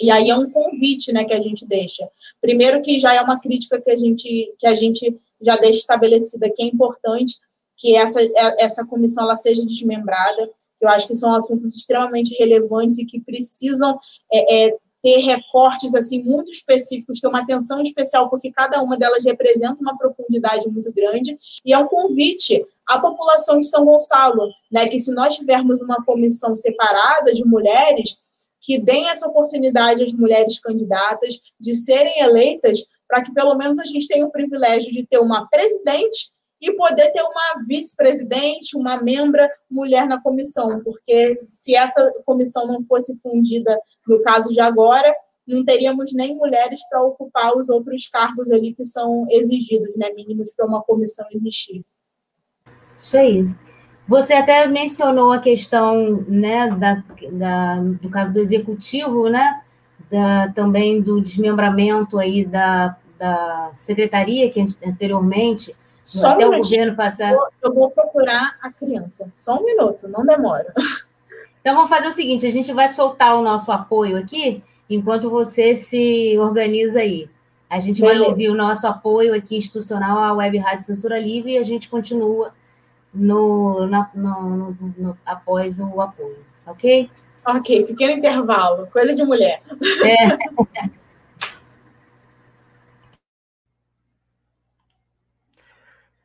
E aí é um convite né, que a gente deixa. Primeiro que já é uma crítica que a gente, que a gente já deixa estabelecida, que é importante, que essa, é, essa comissão ela seja desmembrada. Eu acho que são assuntos extremamente relevantes e que precisam é, é, ter recortes assim muito específicos, ter uma atenção especial, porque cada uma delas representa uma profundidade muito grande. E é um convite à população de São Gonçalo, né, que se nós tivermos uma comissão separada de mulheres, que deem essa oportunidade às mulheres candidatas de serem eleitas, para que pelo menos a gente tenha o privilégio de ter uma presidente e poder ter uma vice-presidente, uma membra mulher na comissão, porque se essa comissão não fosse fundida no caso de agora, não teríamos nem mulheres para ocupar os outros cargos ali que são exigidos, né, mínimos para uma comissão existir. Isso aí. Você até mencionou a questão, né, da, da do caso do executivo, né, da, também do desmembramento aí da, da secretaria que anteriormente só Até um o governo passar. Eu, eu vou procurar a criança. Só um minuto, não demora. Então vamos fazer o seguinte: a gente vai soltar o nosso apoio aqui, enquanto você se organiza aí. A gente Beleza. vai ouvir o nosso apoio aqui institucional à Web Rádio Censura Livre e a gente continua no, na, no, no, no, após o apoio, ok? Ok, fiquei no intervalo, coisa de mulher. É.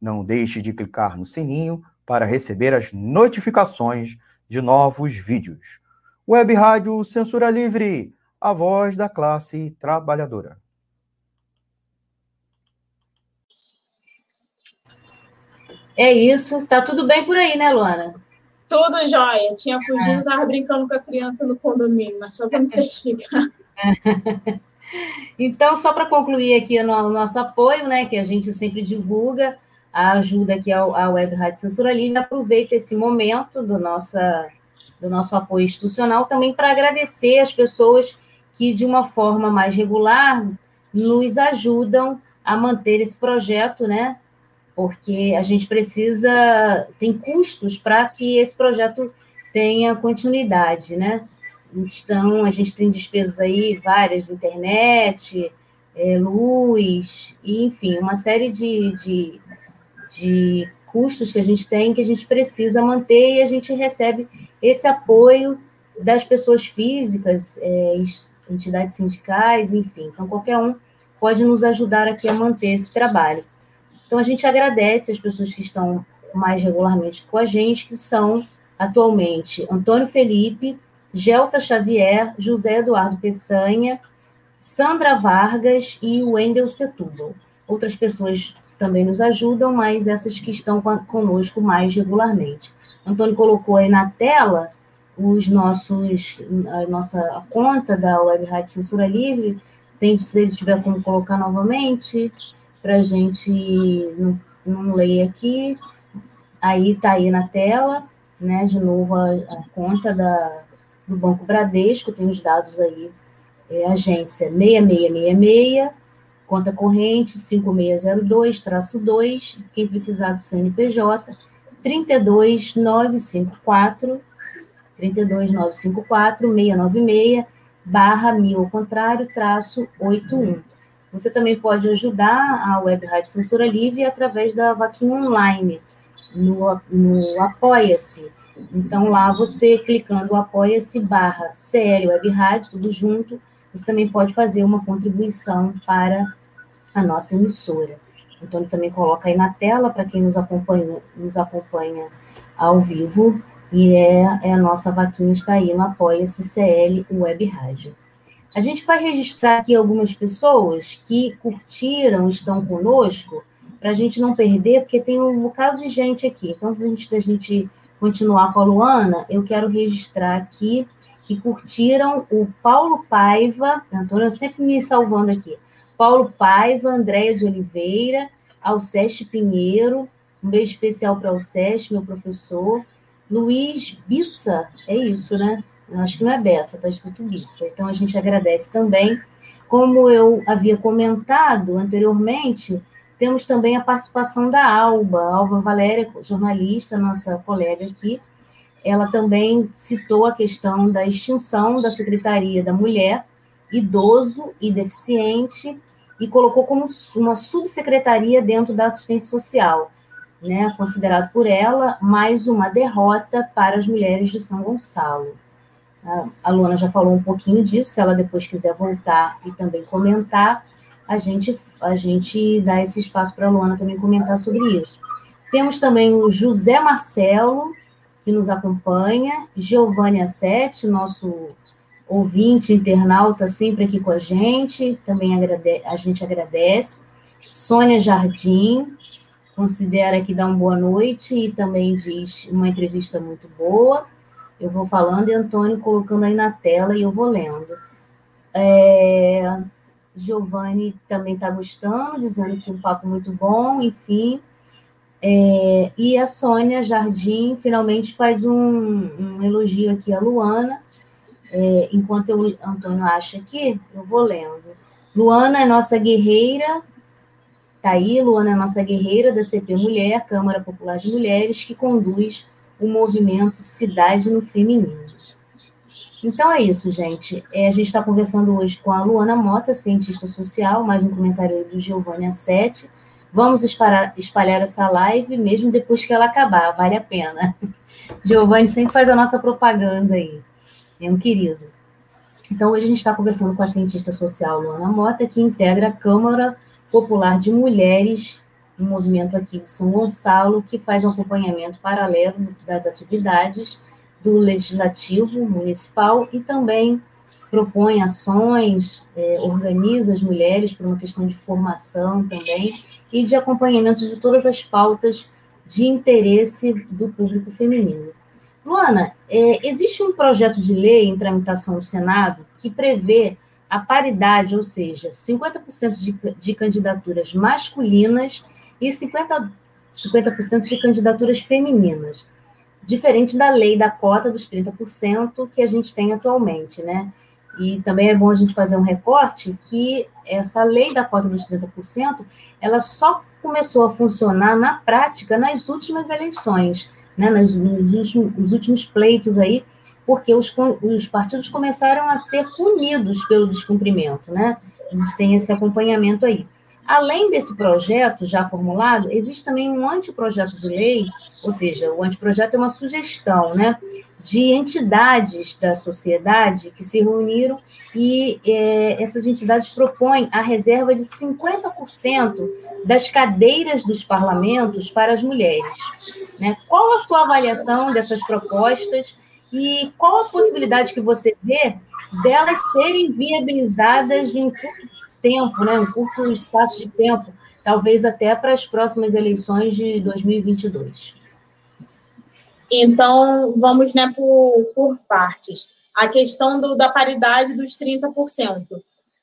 Não deixe de clicar no sininho para receber as notificações de novos vídeos. Web Rádio Censura Livre, a voz da classe trabalhadora. É isso. Tá tudo bem por aí, né, Luana? Tudo jóia. Tinha fugido, estava brincando com a criança no condomínio, mas só para me certificar. Então, só para concluir aqui o nosso apoio, né, que a gente sempre divulga, a ajuda aqui ao, à Web Rádio Censura Livre. Aproveito esse momento do, nossa, do nosso apoio institucional também para agradecer as pessoas que, de uma forma mais regular, nos ajudam a manter esse projeto, né? Porque a gente precisa, tem custos para que esse projeto tenha continuidade, né? Então, a gente tem despesas aí várias, internet, é, luz, e, enfim, uma série de, de de custos que a gente tem, que a gente precisa manter, e a gente recebe esse apoio das pessoas físicas, é, entidades sindicais, enfim. Então, qualquer um pode nos ajudar aqui a manter esse trabalho. Então, a gente agradece as pessoas que estão mais regularmente com a gente, que são atualmente Antônio Felipe, Gelta Xavier, José Eduardo Peçanha, Sandra Vargas e Wendel Setúbal. Outras pessoas também nos ajudam, mas essas que estão conosco mais regularmente. Antônio colocou aí na tela os nossos, a nossa conta da Web Rádio Censura Livre. Tem, se ele tiver como colocar novamente, para a gente não, não ler aqui. Aí está aí na tela, né? De novo a, a conta da, do Banco Bradesco, tem os dados aí. É, agência 6666, conta corrente 5602-2, quem precisar do CNPJ, 32954 32954 696 barra mil ao contrário, traço 81. Você também pode ajudar a Web Rádio Censura Livre através da vaquinha online, no, no Apoia-se. Então, lá você, clicando Apoia-se barra CL Web Rádio, tudo junto, você também pode fazer uma contribuição para a nossa emissora. Ele também coloca aí na tela para quem nos acompanha, nos acompanha ao vivo, e é, é a nossa vaquinha está aí no Apoia-se CL Web Rádio. A gente vai registrar aqui algumas pessoas que curtiram, estão conosco, para a gente não perder, porque tem um bocado de gente aqui. Então, antes da gente continuar com a Luana, eu quero registrar aqui que curtiram o Paulo Paiva, Antônio sempre me salvando aqui, Paulo Paiva, Andréia de Oliveira, Alceste Pinheiro, um beijo especial para Alceste, meu professor, Luiz Bissa, é isso, né? Acho que não é Bessa, está escrito Bissa. Então a gente agradece também. Como eu havia comentado anteriormente, temos também a participação da Alba, Alba Valéria, jornalista, nossa colega aqui. Ela também citou a questão da extinção da Secretaria da Mulher, Idoso e Deficiente, e colocou como uma subsecretaria dentro da assistência social, né, considerado por ela mais uma derrota para as mulheres de São Gonçalo. A Luana já falou um pouquinho disso, se ela depois quiser voltar e também comentar, a gente, a gente dá esse espaço para a Luana também comentar sobre isso. Temos também o José Marcelo, que nos acompanha, Giovanni Assetti, nosso ouvinte, internauta, sempre aqui com a gente, também agrade a gente agradece. Sônia Jardim, considera que dá uma boa noite e também diz uma entrevista muito boa. Eu vou falando e Antônio colocando aí na tela e eu vou lendo. É, Giovanni também está gostando, dizendo que um papo muito bom, enfim. É, e a Sônia Jardim finalmente faz um, um elogio aqui à Luana. É, enquanto o Antônio acha aqui, eu vou lendo. Luana é nossa guerreira, tá aí, Luana é nossa guerreira da CP Mulher, Câmara Popular de Mulheres, que conduz o movimento Cidade no Feminino. Então é isso, gente. É, a gente está conversando hoje com a Luana Mota, cientista social, mais um comentário aí do Giovanni Assetti. Vamos espalhar, espalhar essa live mesmo depois que ela acabar, vale a pena. Giovanni sempre faz a nossa propaganda aí. Um querido. Então, hoje a gente está conversando com a cientista social Luana Mota, que integra a Câmara Popular de Mulheres, um movimento aqui de São Gonçalo, que faz um acompanhamento paralelo das atividades do Legislativo Municipal e também propõe ações, é, organiza as mulheres por uma questão de formação também e de acompanhamento de todas as pautas de interesse do público feminino. Luana, é, existe um projeto de lei em tramitação no Senado que prevê a paridade, ou seja, 50% de, de candidaturas masculinas e 50%, 50 de candidaturas femininas diferente da lei da cota dos 30% que a gente tem atualmente, né? E também é bom a gente fazer um recorte que essa lei da cota dos 30%, ela só começou a funcionar na prática nas últimas eleições, né? Nos, nos, nos últimos pleitos aí, porque os, os partidos começaram a ser punidos pelo descumprimento, né? A gente tem esse acompanhamento aí. Além desse projeto já formulado, existe também um anteprojeto de lei, ou seja, o anteprojeto é uma sugestão, né, de entidades da sociedade que se reuniram e é, essas entidades propõem a reserva de 50% das cadeiras dos parlamentos para as mulheres. Né? Qual a sua avaliação dessas propostas E qual a possibilidade que você vê delas serem viabilizadas em curto tempo, né, um curto espaço de tempo, talvez até para as próximas eleições de 2022? Então, vamos né, por, por partes. A questão do, da paridade dos 30%.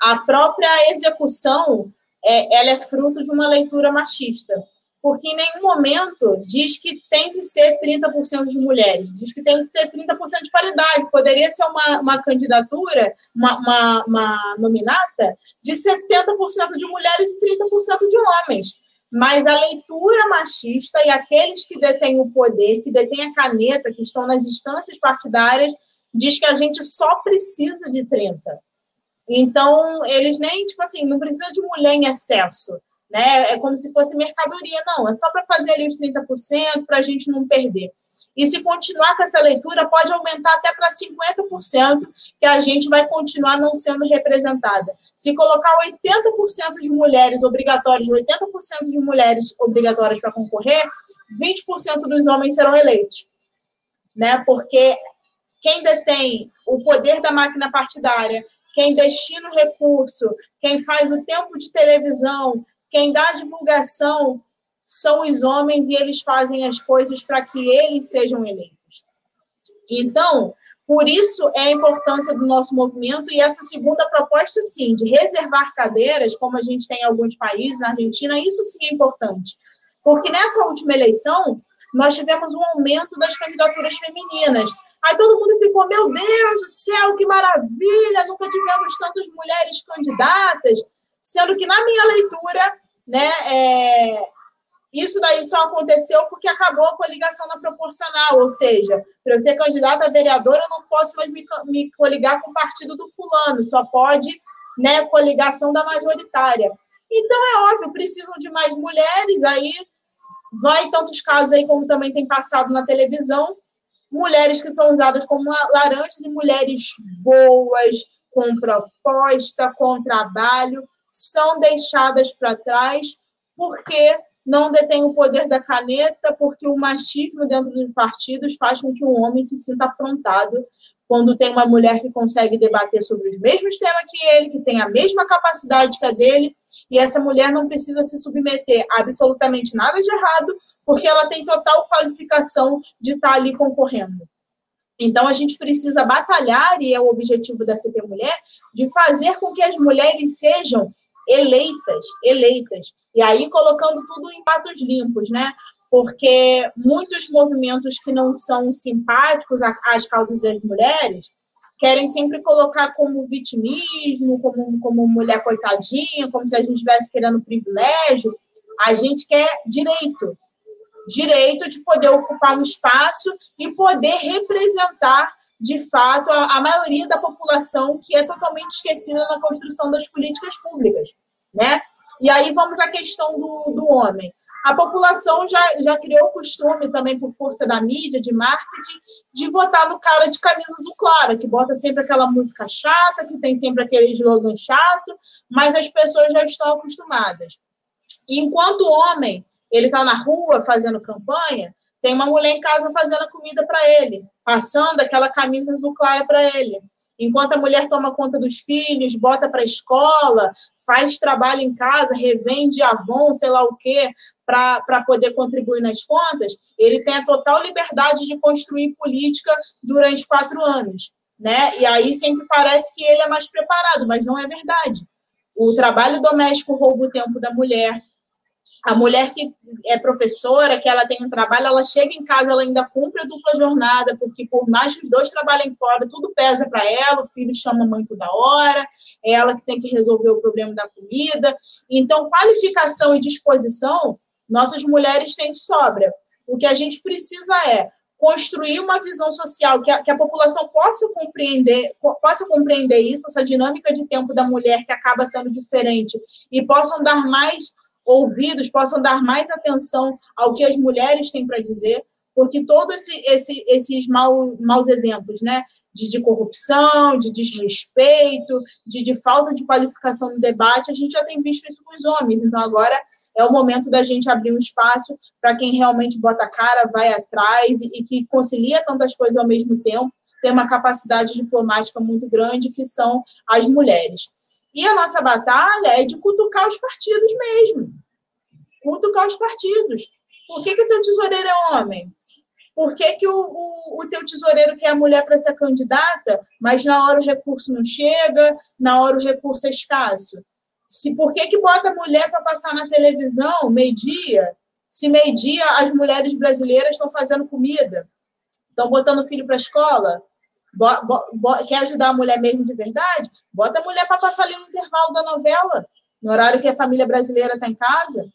A própria execução é, ela é fruto de uma leitura machista porque em nenhum momento diz que tem que ser 30% de mulheres, diz que tem que ter 30% de paridade. Poderia ser uma, uma candidatura, uma, uma, uma nominata, de 70% de mulheres e 30% de homens. Mas a leitura machista e aqueles que detêm o poder, que detêm a caneta, que estão nas instâncias partidárias, diz que a gente só precisa de 30%. Então, eles nem, tipo assim, não precisa de mulher em excesso né? É como se fosse mercadoria, não, é só para fazer ali os 30% para a gente não perder. E se continuar com essa leitura, pode aumentar até para 50%, que a gente vai continuar não sendo representada. Se colocar 80% de mulheres obrigatórias, 80% de mulheres obrigatórias para concorrer, 20% dos homens serão eleitos. Né? Porque quem detém o poder da máquina partidária, quem destina o recurso, quem faz o tempo de televisão, quem dá divulgação são os homens e eles fazem as coisas para que eles sejam eleitos. Então, por isso é a importância do nosso movimento e essa segunda proposta, sim, de reservar cadeiras, como a gente tem em alguns países, na Argentina, isso sim é importante. Porque nessa última eleição, nós tivemos um aumento das candidaturas femininas. Aí todo mundo ficou, meu Deus do céu, que maravilha, nunca tivemos tantas mulheres candidatas. Sendo que, na minha leitura, né? É, isso daí só aconteceu porque acabou a coligação na proporcional, ou seja, para eu ser candidata a vereadora, eu não posso mais me, me coligar com o partido do fulano, só pode né, coligação da majoritária. Então, é óbvio, precisam de mais mulheres, aí vai tantos casos aí, como também tem passado na televisão, mulheres que são usadas como laranjas e mulheres boas, com proposta, com trabalho, são deixadas para trás porque não detém o poder da caneta, porque o machismo dentro dos partidos faz com que um homem se sinta afrontado quando tem uma mulher que consegue debater sobre os mesmos temas que ele, que tem a mesma capacidade que a dele, e essa mulher não precisa se submeter a absolutamente nada de errado, porque ela tem total qualificação de estar ali concorrendo. Então, a gente precisa batalhar, e é o objetivo da CP Mulher, de fazer com que as mulheres sejam eleitas, eleitas. E aí colocando tudo em patos limpos, né? Porque muitos movimentos que não são simpáticos às causas das mulheres querem sempre colocar como vitimismo, como, como mulher coitadinha, como se a gente estivesse querendo privilégio. A gente quer direito, direito de poder ocupar um espaço e poder representar de fato, a, a maioria da população que é totalmente esquecida na construção das políticas públicas, né? E aí vamos à questão do, do homem. A população já, já criou o costume, também por força da mídia, de marketing, de votar no cara de camisa azul clara, que bota sempre aquela música chata, que tem sempre aquele slogan chato, mas as pessoas já estão acostumadas. Enquanto o homem ele está na rua fazendo campanha, tem uma mulher em casa fazendo comida para ele, passando aquela camisa azul clara para ele. Enquanto a mulher toma conta dos filhos, bota para a escola, faz trabalho em casa, revende Avon, sei lá o quê, para poder contribuir nas contas, ele tem a total liberdade de construir política durante quatro anos. Né? E aí sempre parece que ele é mais preparado, mas não é verdade. O trabalho doméstico rouba o tempo da mulher, a mulher que é professora, que ela tem um trabalho, ela chega em casa, ela ainda cumpre a dupla jornada, porque por mais que os dois trabalhem fora, tudo pesa para ela, o filho chama mãe toda hora, é ela que tem que resolver o problema da comida. Então, qualificação e disposição, nossas mulheres têm de sobra. O que a gente precisa é construir uma visão social que a, que a população possa compreender, possa compreender isso, essa dinâmica de tempo da mulher que acaba sendo diferente, e possam dar mais ouvidos possam dar mais atenção ao que as mulheres têm para dizer, porque todos esse, esse, esses mau, maus exemplos, né? de, de corrupção, de desrespeito, de, de falta de qualificação no debate, a gente já tem visto isso com os homens. Então, agora é o momento da gente abrir um espaço para quem realmente bota a cara, vai atrás e, e que concilia tantas coisas ao mesmo tempo, tem uma capacidade diplomática muito grande, que são as mulheres. E a nossa batalha é de cutucar os partidos mesmo. Cutucar os partidos. Por que, que o teu tesoureiro é homem? Por que, que o, o, o teu tesoureiro quer a mulher para ser candidata, mas na hora o recurso não chega, na hora o recurso é escasso? Se, por que, que bota a mulher para passar na televisão meio-dia? Se meio-dia as mulheres brasileiras estão fazendo comida, estão botando o filho para a escola, bo, bo, bo, quer ajudar a mulher mesmo de verdade? Bota a mulher para passar ali no intervalo da novela, no horário que a família brasileira está em casa.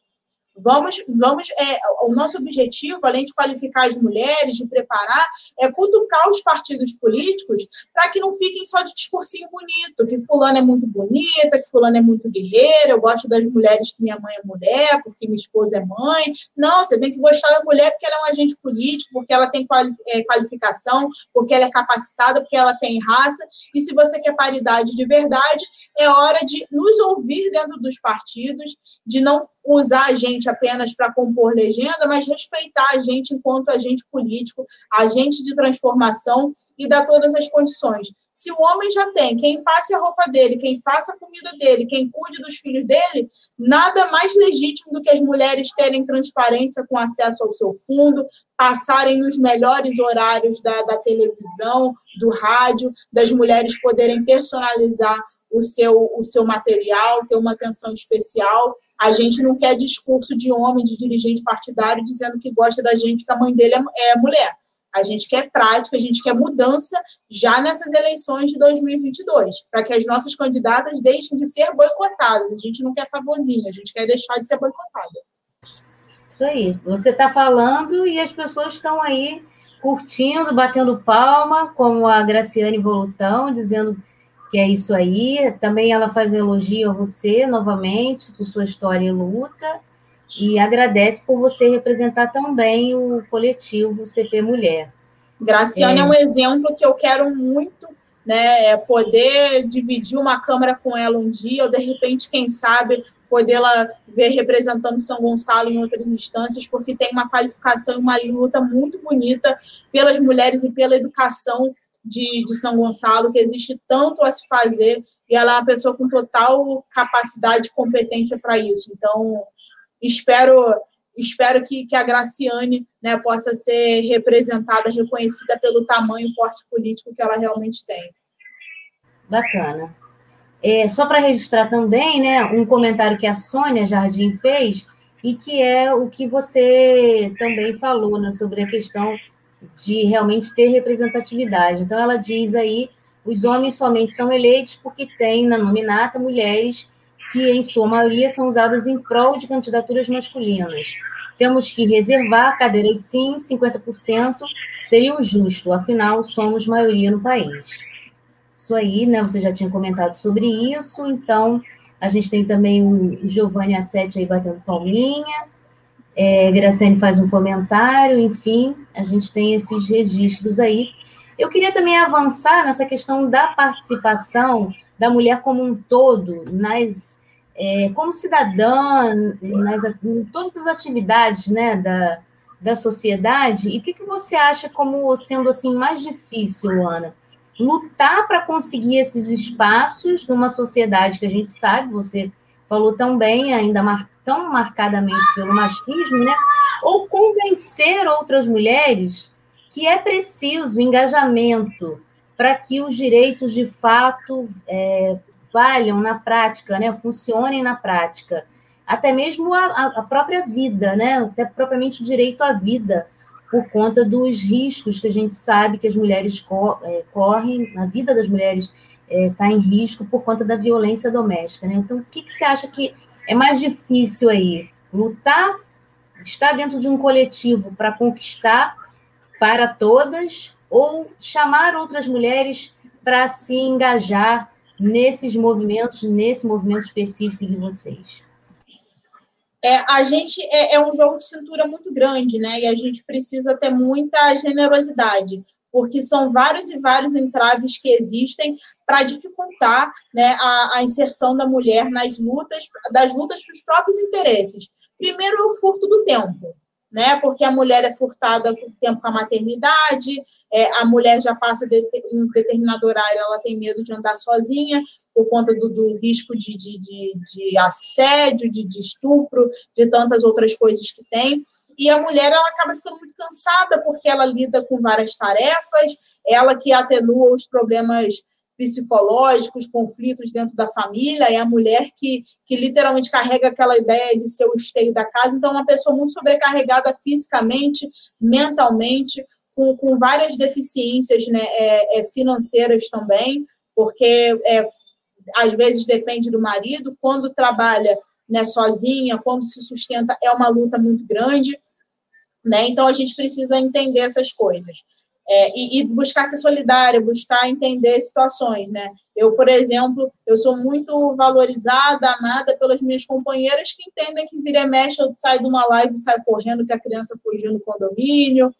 Vamos, vamos é, o nosso objetivo, além de qualificar as mulheres, de preparar, é cutucar os partidos políticos para que não fiquem só de discursinho bonito, que fulano é muito bonita, que fulano é muito guerreira, eu gosto das mulheres que minha mãe é mulher, porque minha esposa é mãe. Não, você tem que gostar da mulher porque ela é um agente político, porque ela tem é, qualificação, porque ela é capacitada, porque ela tem raça. E se você quer paridade de verdade, é hora de nos ouvir dentro dos partidos, de não usar a gente apenas para compor legenda, mas respeitar a gente enquanto agente político, agente de transformação e dar todas as condições. Se o homem já tem quem passe a roupa dele, quem faça a comida dele, quem cuide dos filhos dele, nada mais legítimo do que as mulheres terem transparência com acesso ao seu fundo, passarem nos melhores horários da, da televisão, do rádio, das mulheres poderem personalizar o seu, o seu material, ter uma atenção especial. A gente não quer discurso de homem, de dirigente partidário, dizendo que gosta da gente, que a mãe dele é, é mulher. A gente quer prática, a gente quer mudança já nessas eleições de 2022, para que as nossas candidatas deixem de ser boicotadas. A gente não quer favorzinho, a gente quer deixar de ser boicotada. Isso aí. Você está falando e as pessoas estão aí curtindo, batendo palma, como a Graciane Volutão, dizendo que é isso aí. Também ela faz um elogio a você novamente por sua história e luta e agradece por você representar também o coletivo CP Mulher. Graciane é, é um exemplo que eu quero muito, né, é poder dividir uma câmara com ela um dia, ou de repente, quem sabe, podê-la ver representando São Gonçalo em outras instâncias, porque tem uma qualificação e uma luta muito bonita pelas mulheres e pela educação de, de São Gonçalo, que existe tanto a se fazer, e ela é uma pessoa com total capacidade e competência para isso. Então, espero espero que, que a Graciane né, possa ser representada, reconhecida pelo tamanho e porte político que ela realmente tem. Bacana. É, só para registrar também, né, um comentário que a Sônia Jardim fez, e que é o que você também falou né, sobre a questão de realmente ter representatividade. Então, ela diz aí: os homens somente são eleitos porque tem na nominata mulheres que, em sua maioria, são usadas em prol de candidaturas masculinas. Temos que reservar cadeiras sim, 50% seria o justo, afinal, somos maioria no país. Isso aí, né? Você já tinha comentado sobre isso, então a gente tem também o Giovanni Assetti aí batendo palminha. É, Graciane faz um comentário, enfim, a gente tem esses registros aí. Eu queria também avançar nessa questão da participação da mulher como um todo, nas, é, como cidadã, nas, em todas as atividades né, da, da sociedade. E o que, que você acha como sendo assim mais difícil, Ana? Lutar para conseguir esses espaços numa sociedade que a gente sabe, você falou tão bem, ainda mar, tão marcadamente pelo machismo, né? Ou convencer outras mulheres que é preciso engajamento para que os direitos de fato é, valham na prática, né? Funcionem na prática. Até mesmo a, a própria vida, né? Até propriamente o direito à vida, por conta dos riscos que a gente sabe que as mulheres co é, correm, a vida das mulheres está é, tá em risco por conta da violência doméstica. Né? Então, o que, que você acha que é mais difícil aí? Lutar, estar dentro de um coletivo para conquistar para todas ou chamar outras mulheres para se engajar nesses movimentos, nesse movimento específico de vocês? É, a gente é, é um jogo de cintura muito grande, né? E a gente precisa ter muita generosidade porque são vários e vários entraves que existem para dificultar né, a, a, inserção da mulher nas lutas, das lutas para os próprios interesses. Primeiro, o furto do tempo, né? Porque a mulher é furtada com tempo com a maternidade, é, a mulher já passa de, um determinado horário, ela tem medo de andar sozinha por conta do, do risco de, de, de, de assédio, de, de estupro, de tantas outras coisas que tem. E a mulher ela acaba ficando muito cansada porque ela lida com várias tarefas, ela que atenua os problemas psicológicos, conflitos dentro da família, é a mulher que, que literalmente carrega aquela ideia de ser o esteio da casa. Então, é uma pessoa muito sobrecarregada fisicamente, mentalmente, com, com várias deficiências né, é, é, financeiras também, porque é, às vezes depende do marido, quando trabalha né, sozinha, quando se sustenta, é uma luta muito grande. Né? Então, a gente precisa entender essas coisas. É, e, e, buscar ser solidária, buscar entender situações, né? Eu, por exemplo, eu sou muito valorizada, amada pelas minhas companheiras que entendem que vira e mexe, eu saio de uma live e saio correndo que a criança fugiu no condomínio,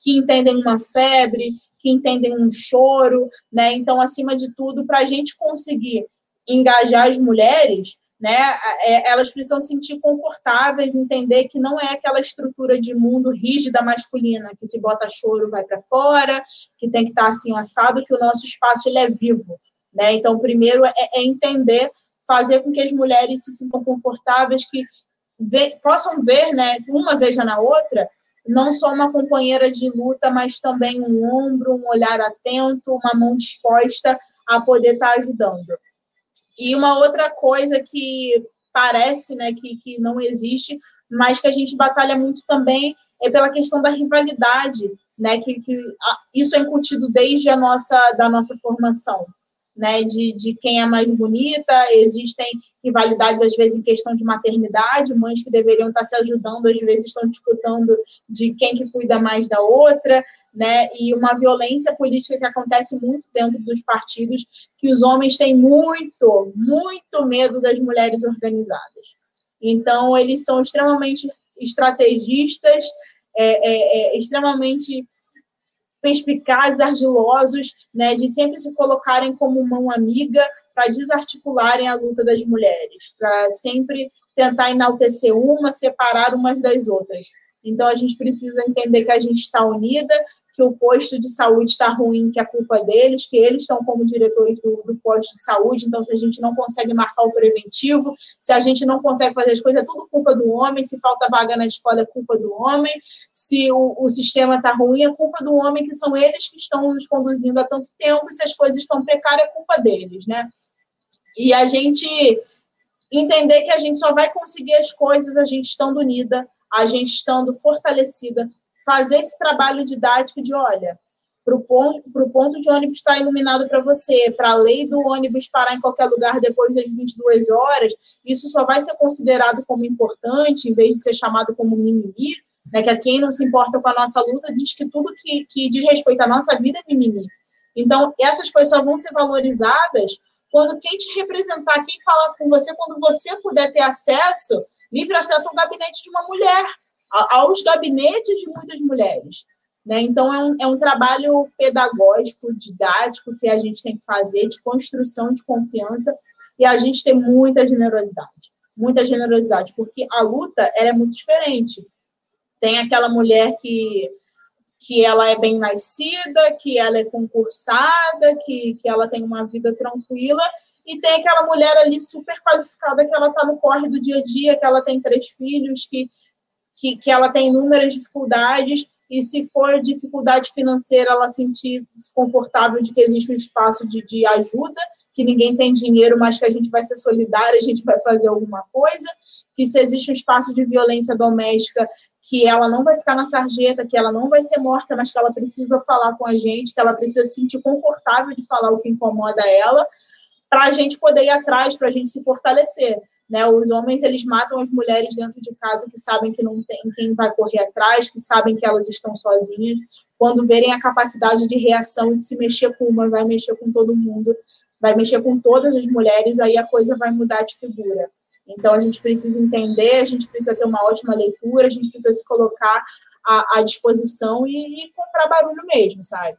que entendem uma febre, que entendem um choro, né? Então, acima de tudo, para a gente conseguir engajar as mulheres, né, é, elas precisam se sentir confortáveis, entender que não é aquela estrutura de mundo rígida masculina, que se bota choro vai para fora, que tem que estar tá assim assado, que o nosso espaço ele é vivo. Né? Então, primeiro é, é entender, fazer com que as mulheres se sintam confortáveis, que ve, possam ver, né, uma veja na outra, não só uma companheira de luta, mas também um ombro, um olhar atento, uma mão disposta a poder estar tá ajudando. E uma outra coisa que parece né, que, que não existe, mas que a gente batalha muito também é pela questão da rivalidade, né, que, que isso é incutido desde a nossa, da nossa formação, né, de, de quem é mais bonita, existem rivalidades, às vezes, em questão de maternidade, mães que deveriam estar se ajudando, às vezes estão disputando de quem que cuida mais da outra, né? E uma violência política que acontece muito dentro dos partidos, que os homens têm muito, muito medo das mulheres organizadas. Então, eles são extremamente estrategistas, é, é, é, extremamente perspicazes, argilosos, né, de sempre se colocarem como mão amiga para desarticularem a luta das mulheres, para sempre tentar enaltecer uma, separar umas das outras. Então, a gente precisa entender que a gente está unida, que o posto de saúde está ruim, que é culpa deles, que eles estão como diretores do, do, posto de saúde, então se a gente não consegue marcar o preventivo, se a gente não consegue fazer as coisas, é tudo culpa do homem, se falta vaga na escola é culpa do homem, se o, o sistema está ruim é culpa do homem, que são eles que estão nos conduzindo há tanto tempo, se as coisas estão precárias é culpa deles, né? E a gente entender que a gente só vai conseguir as coisas a gente estando unida, a gente estando fortalecida, fazer esse trabalho didático de, olha, para o ponto, ponto de ônibus estar iluminado para você, para a lei do ônibus parar em qualquer lugar depois das 22 horas, isso só vai ser considerado como importante, em vez de ser chamado como mimimi, né, que a quem não se importa com a nossa luta diz que tudo que, que diz respeito à nossa vida é mimimi. Então, essas coisas só vão ser valorizadas quando quem te representar, quem falar com você, quando você puder ter acesso, livre acesso ao gabinete de uma mulher, aos gabinetes de muitas mulheres. Né? Então, é um, é um trabalho pedagógico, didático, que a gente tem que fazer, de construção de confiança, e a gente tem muita generosidade. Muita generosidade, porque a luta ela é muito diferente. Tem aquela mulher que, que ela é bem nascida, que ela é concursada, que, que ela tem uma vida tranquila, e tem aquela mulher ali super qualificada que ela está no corre do dia a dia, que ela tem três filhos, que que, que ela tem inúmeras dificuldades e se for dificuldade financeira, ela sentir desconfortável de que existe um espaço de, de ajuda, que ninguém tem dinheiro, mas que a gente vai ser solidária, a gente vai fazer alguma coisa, que se existe um espaço de violência doméstica, que ela não vai ficar na sarjeta, que ela não vai ser morta, mas que ela precisa falar com a gente, que ela precisa se sentir confortável de falar o que incomoda ela, para a gente poder ir atrás, para a gente se fortalecer. Né? Os homens eles matam as mulheres dentro de casa que sabem que não tem quem vai correr atrás, que sabem que elas estão sozinhas. Quando verem a capacidade de reação de se mexer com uma, vai mexer com todo mundo, vai mexer com todas as mulheres, aí a coisa vai mudar de figura. Então a gente precisa entender, a gente precisa ter uma ótima leitura, a gente precisa se colocar à, à disposição e, e comprar barulho mesmo, sabe?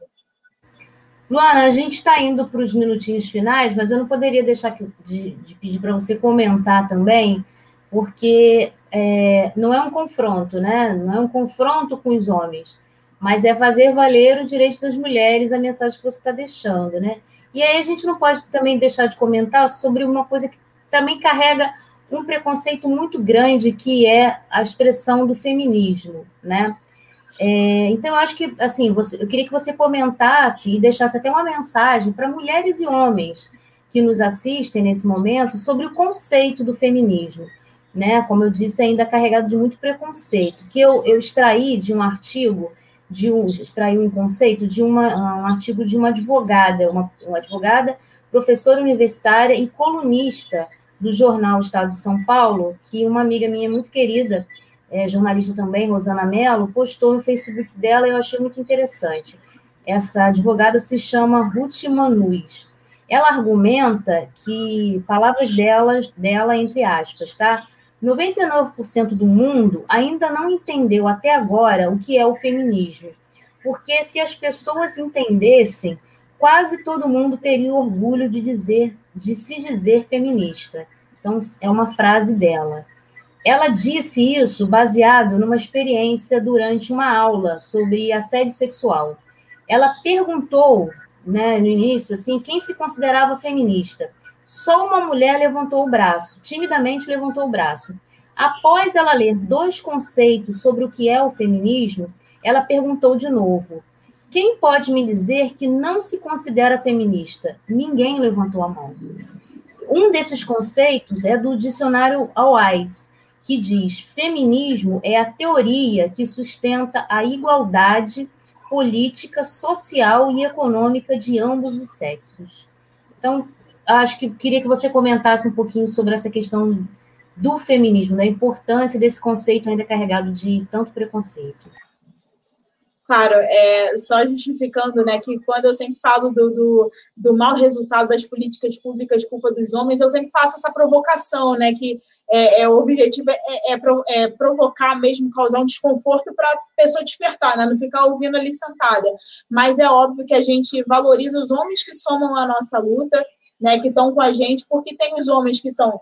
Luana, a gente está indo para os minutinhos finais, mas eu não poderia deixar de, de pedir para você comentar também, porque é, não é um confronto, né? Não é um confronto com os homens, mas é fazer valer o direito das mulheres, a mensagem que você está deixando, né? E aí a gente não pode também deixar de comentar sobre uma coisa que também carrega um preconceito muito grande, que é a expressão do feminismo, né? É, então, eu acho que, assim, você, eu queria que você comentasse e deixasse até uma mensagem para mulheres e homens que nos assistem nesse momento sobre o conceito do feminismo, né? Como eu disse, ainda carregado de muito preconceito, que eu, eu extraí de um artigo, de um, extraí um conceito de uma, um artigo de uma advogada, uma, uma advogada, professora universitária e colunista do jornal Estado de São Paulo, que uma amiga minha muito querida, é, jornalista também, Rosana Mello, postou no Facebook dela e eu achei muito interessante. Essa advogada se chama Ruth Manuz. Ela argumenta que, palavras dela, dela entre aspas, tá? 99% do mundo ainda não entendeu até agora o que é o feminismo. Porque se as pessoas entendessem, quase todo mundo teria orgulho de dizer, de se dizer feminista. Então, é uma frase dela. Ela disse isso baseado numa experiência durante uma aula sobre assédio sexual. Ela perguntou, né, no início, assim, quem se considerava feminista. Só uma mulher levantou o braço, timidamente levantou o braço. Após ela ler dois conceitos sobre o que é o feminismo, ela perguntou de novo: quem pode me dizer que não se considera feminista? Ninguém levantou a mão. Um desses conceitos é do dicionário Alais, que diz: feminismo é a teoria que sustenta a igualdade política, social e econômica de ambos os sexos. Então, acho que queria que você comentasse um pouquinho sobre essa questão do feminismo, da importância desse conceito ainda carregado de tanto preconceito. Claro, é, só justificando né, que quando eu sempre falo do, do, do mau resultado das políticas públicas culpa dos homens, eu sempre faço essa provocação, né, que é, é, o objetivo é, é, é, provocar mesmo, causar um desconforto para a pessoa despertar, né? não ficar ouvindo ali sentada. Mas é óbvio que a gente valoriza os homens que somam a nossa luta, né, que estão com a gente, porque tem os homens que são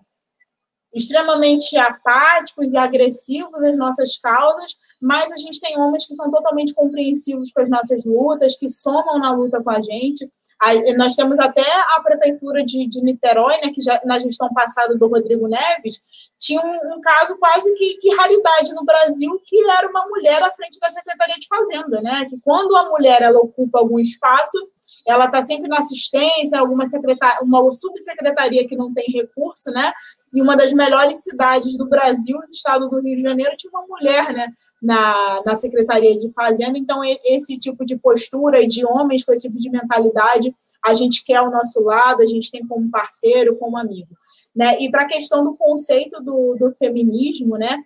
extremamente apáticos e agressivos às nossas causas, mas a gente tem homens que são totalmente compreensivos com as nossas lutas, que somam na luta com a gente. Aí, nós temos até a prefeitura de, de Niterói, né, que já, na gestão passada do Rodrigo Neves, tinha um, um, caso quase que, que raridade no Brasil, que era uma mulher à frente da Secretaria de Fazenda, né? Que quando a mulher ela ocupa algum espaço, ela está sempre na assistência, alguma secretaria, uma subsecretaria que não tem recurso, né? E uma das melhores cidades do Brasil, no estado do Rio de Janeiro, tinha uma mulher, né? Na, na Secretaria de Fazenda. Então, esse tipo de postura de homens com esse tipo de mentalidade, a gente quer ao nosso lado, a gente tem como parceiro, como amigo. Né? E para a questão do conceito do, do feminismo, né?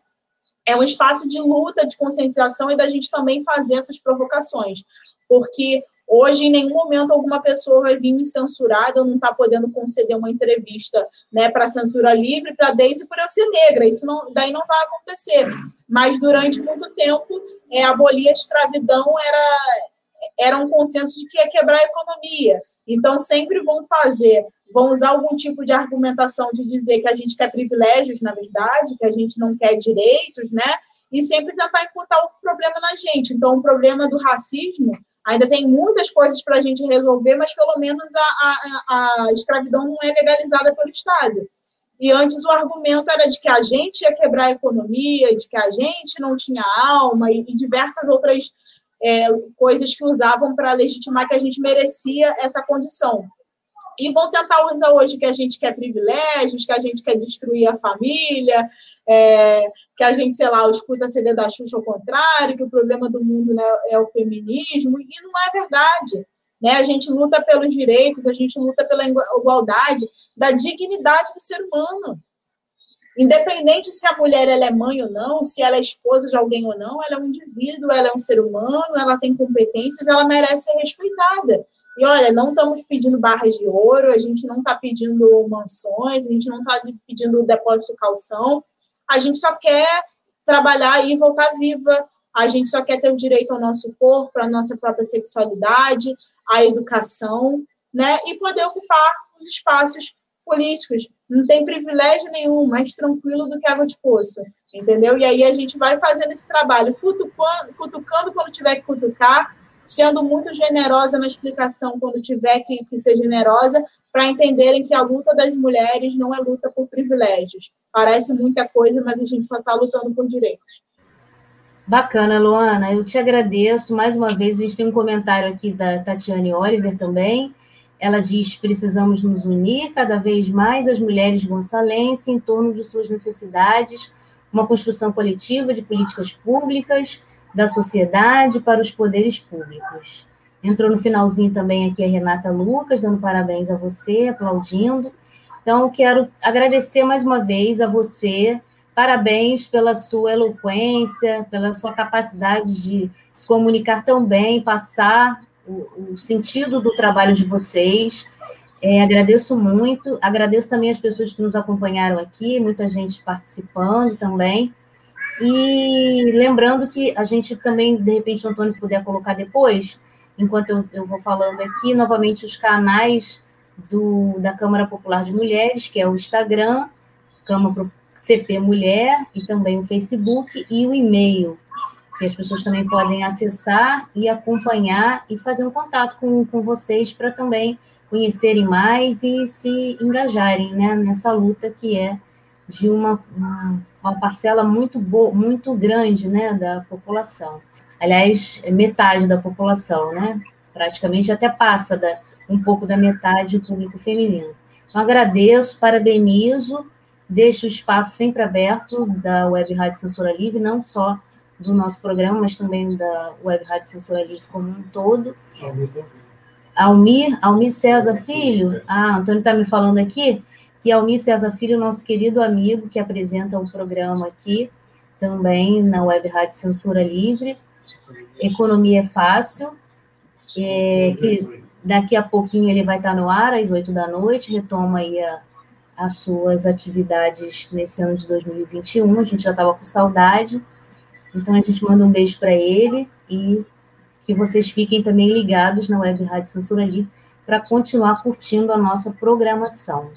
é um espaço de luta, de conscientização e da gente também fazer essas provocações. Porque Hoje, em nenhum momento, alguma pessoa vai vir me censurar, eu não estar tá podendo conceder uma entrevista né, para censura livre para Deise por eu ser negra. Isso não, daí não vai acontecer. Mas durante muito tempo, é, abolir a escravidão era, era um consenso de que ia quebrar a economia. Então, sempre vão fazer, vão usar algum tipo de argumentação de dizer que a gente quer privilégios, na verdade, que a gente não quer direitos, né? E sempre tentar imputar o problema na gente. Então, o problema do racismo Ainda tem muitas coisas para a gente resolver, mas pelo menos a, a, a escravidão não é legalizada pelo Estado. E antes o argumento era de que a gente ia quebrar a economia, de que a gente não tinha alma e, e diversas outras é, coisas que usavam para legitimar que a gente merecia essa condição. E vão tentar usar hoje que a gente quer privilégios, que a gente quer destruir a família, é, que a gente, sei lá, escuta a CD da Xuxa ao contrário, que o problema do mundo né, é o feminismo, e não é verdade. Né? A gente luta pelos direitos, a gente luta pela igualdade, da dignidade do ser humano. Independente se a mulher ela é mãe ou não, se ela é esposa de alguém ou não, ela é um indivíduo, ela é um ser humano, ela tem competências, ela merece ser respeitada. E olha, não estamos pedindo barras de ouro, a gente não está pedindo mansões, a gente não está pedindo depósito de calção, a gente só quer trabalhar e voltar viva, a gente só quer ter o direito ao nosso corpo, à nossa própria sexualidade, a educação, né? E poder ocupar os espaços políticos. Não tem privilégio nenhum, mais tranquilo do que água de poça, entendeu? E aí a gente vai fazendo esse trabalho, cutucando, cutucando quando tiver que cutucar, sendo muito generosa na explicação quando tiver que, que ser generosa, para entenderem que a luta das mulheres não é luta por privilégios. Parece muita coisa, mas a gente só está lutando por direitos. Bacana, Luana. Eu te agradeço. Mais uma vez, a gente tem um comentário aqui da Tatiane Oliver também. Ela diz: precisamos nos unir cada vez mais as mulheres gonçalenses em torno de suas necessidades, uma construção coletiva de políticas públicas da sociedade para os poderes públicos. Entrou no finalzinho também aqui a Renata Lucas, dando parabéns a você, aplaudindo. Então, quero agradecer mais uma vez a você Parabéns pela sua eloquência, pela sua capacidade de se comunicar tão bem, passar o, o sentido do trabalho de vocês. É, agradeço muito, agradeço também as pessoas que nos acompanharam aqui, muita gente participando também. E lembrando que a gente também, de repente, Antônio, se puder colocar depois, enquanto eu, eu vou falando aqui, novamente os canais do, da Câmara Popular de Mulheres, que é o Instagram, Câmara CP Mulher e também o Facebook e o e-mail, que as pessoas também podem acessar e acompanhar e fazer um contato com, com vocês para também conhecerem mais e se engajarem né, nessa luta que é de uma, uma parcela muito, boa, muito grande né, da população. Aliás, metade da população, né? praticamente até passa da, um pouco da metade do público feminino. Então, agradeço, parabenizo deixo o espaço sempre aberto da Web Rádio Censura Livre, não só do nosso programa, mas também da Web Rádio Censura Livre como um todo. Almir, Almir César Filho, ah, Antônio está me falando aqui que Almir César Filho, nosso querido amigo que apresenta o programa aqui, também na Web Rádio Censura Livre, Economia é Fácil, é, que daqui a pouquinho ele vai estar no ar às oito da noite, retoma aí a, as suas atividades nesse ano de 2021. A gente já estava com saudade. Então, a gente manda um beijo para ele e que vocês fiquem também ligados na Web Rádio Censura Livre para continuar curtindo a nossa programação.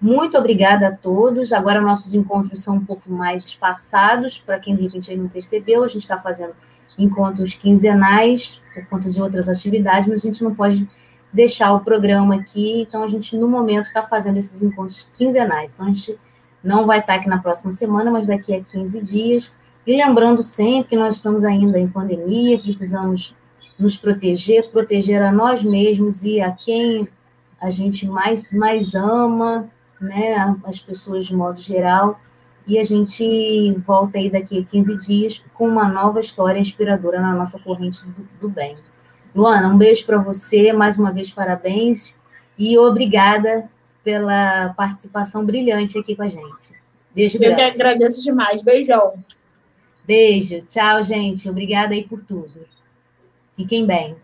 Muito obrigada a todos. Agora, nossos encontros são um pouco mais espaçados, para quem de repente não percebeu, a gente está fazendo encontros quinzenais por conta de outras atividades, mas a gente não pode deixar o programa aqui. Então, a gente, no momento, está fazendo esses encontros quinzenais. Então, a gente não vai estar aqui na próxima semana, mas daqui a 15 dias. E lembrando sempre que nós estamos ainda em pandemia, precisamos nos proteger, proteger a nós mesmos e a quem a gente mais, mais ama, né, as pessoas de modo geral. E a gente volta aí daqui a 15 dias com uma nova história inspiradora na nossa corrente do, do bem. Luana, um beijo para você, mais uma vez parabéns e obrigada pela participação brilhante aqui com a gente. Beijo Eu grande. que agradeço demais. Beijão. Beijo. Tchau, gente. Obrigada aí por tudo. Fiquem bem.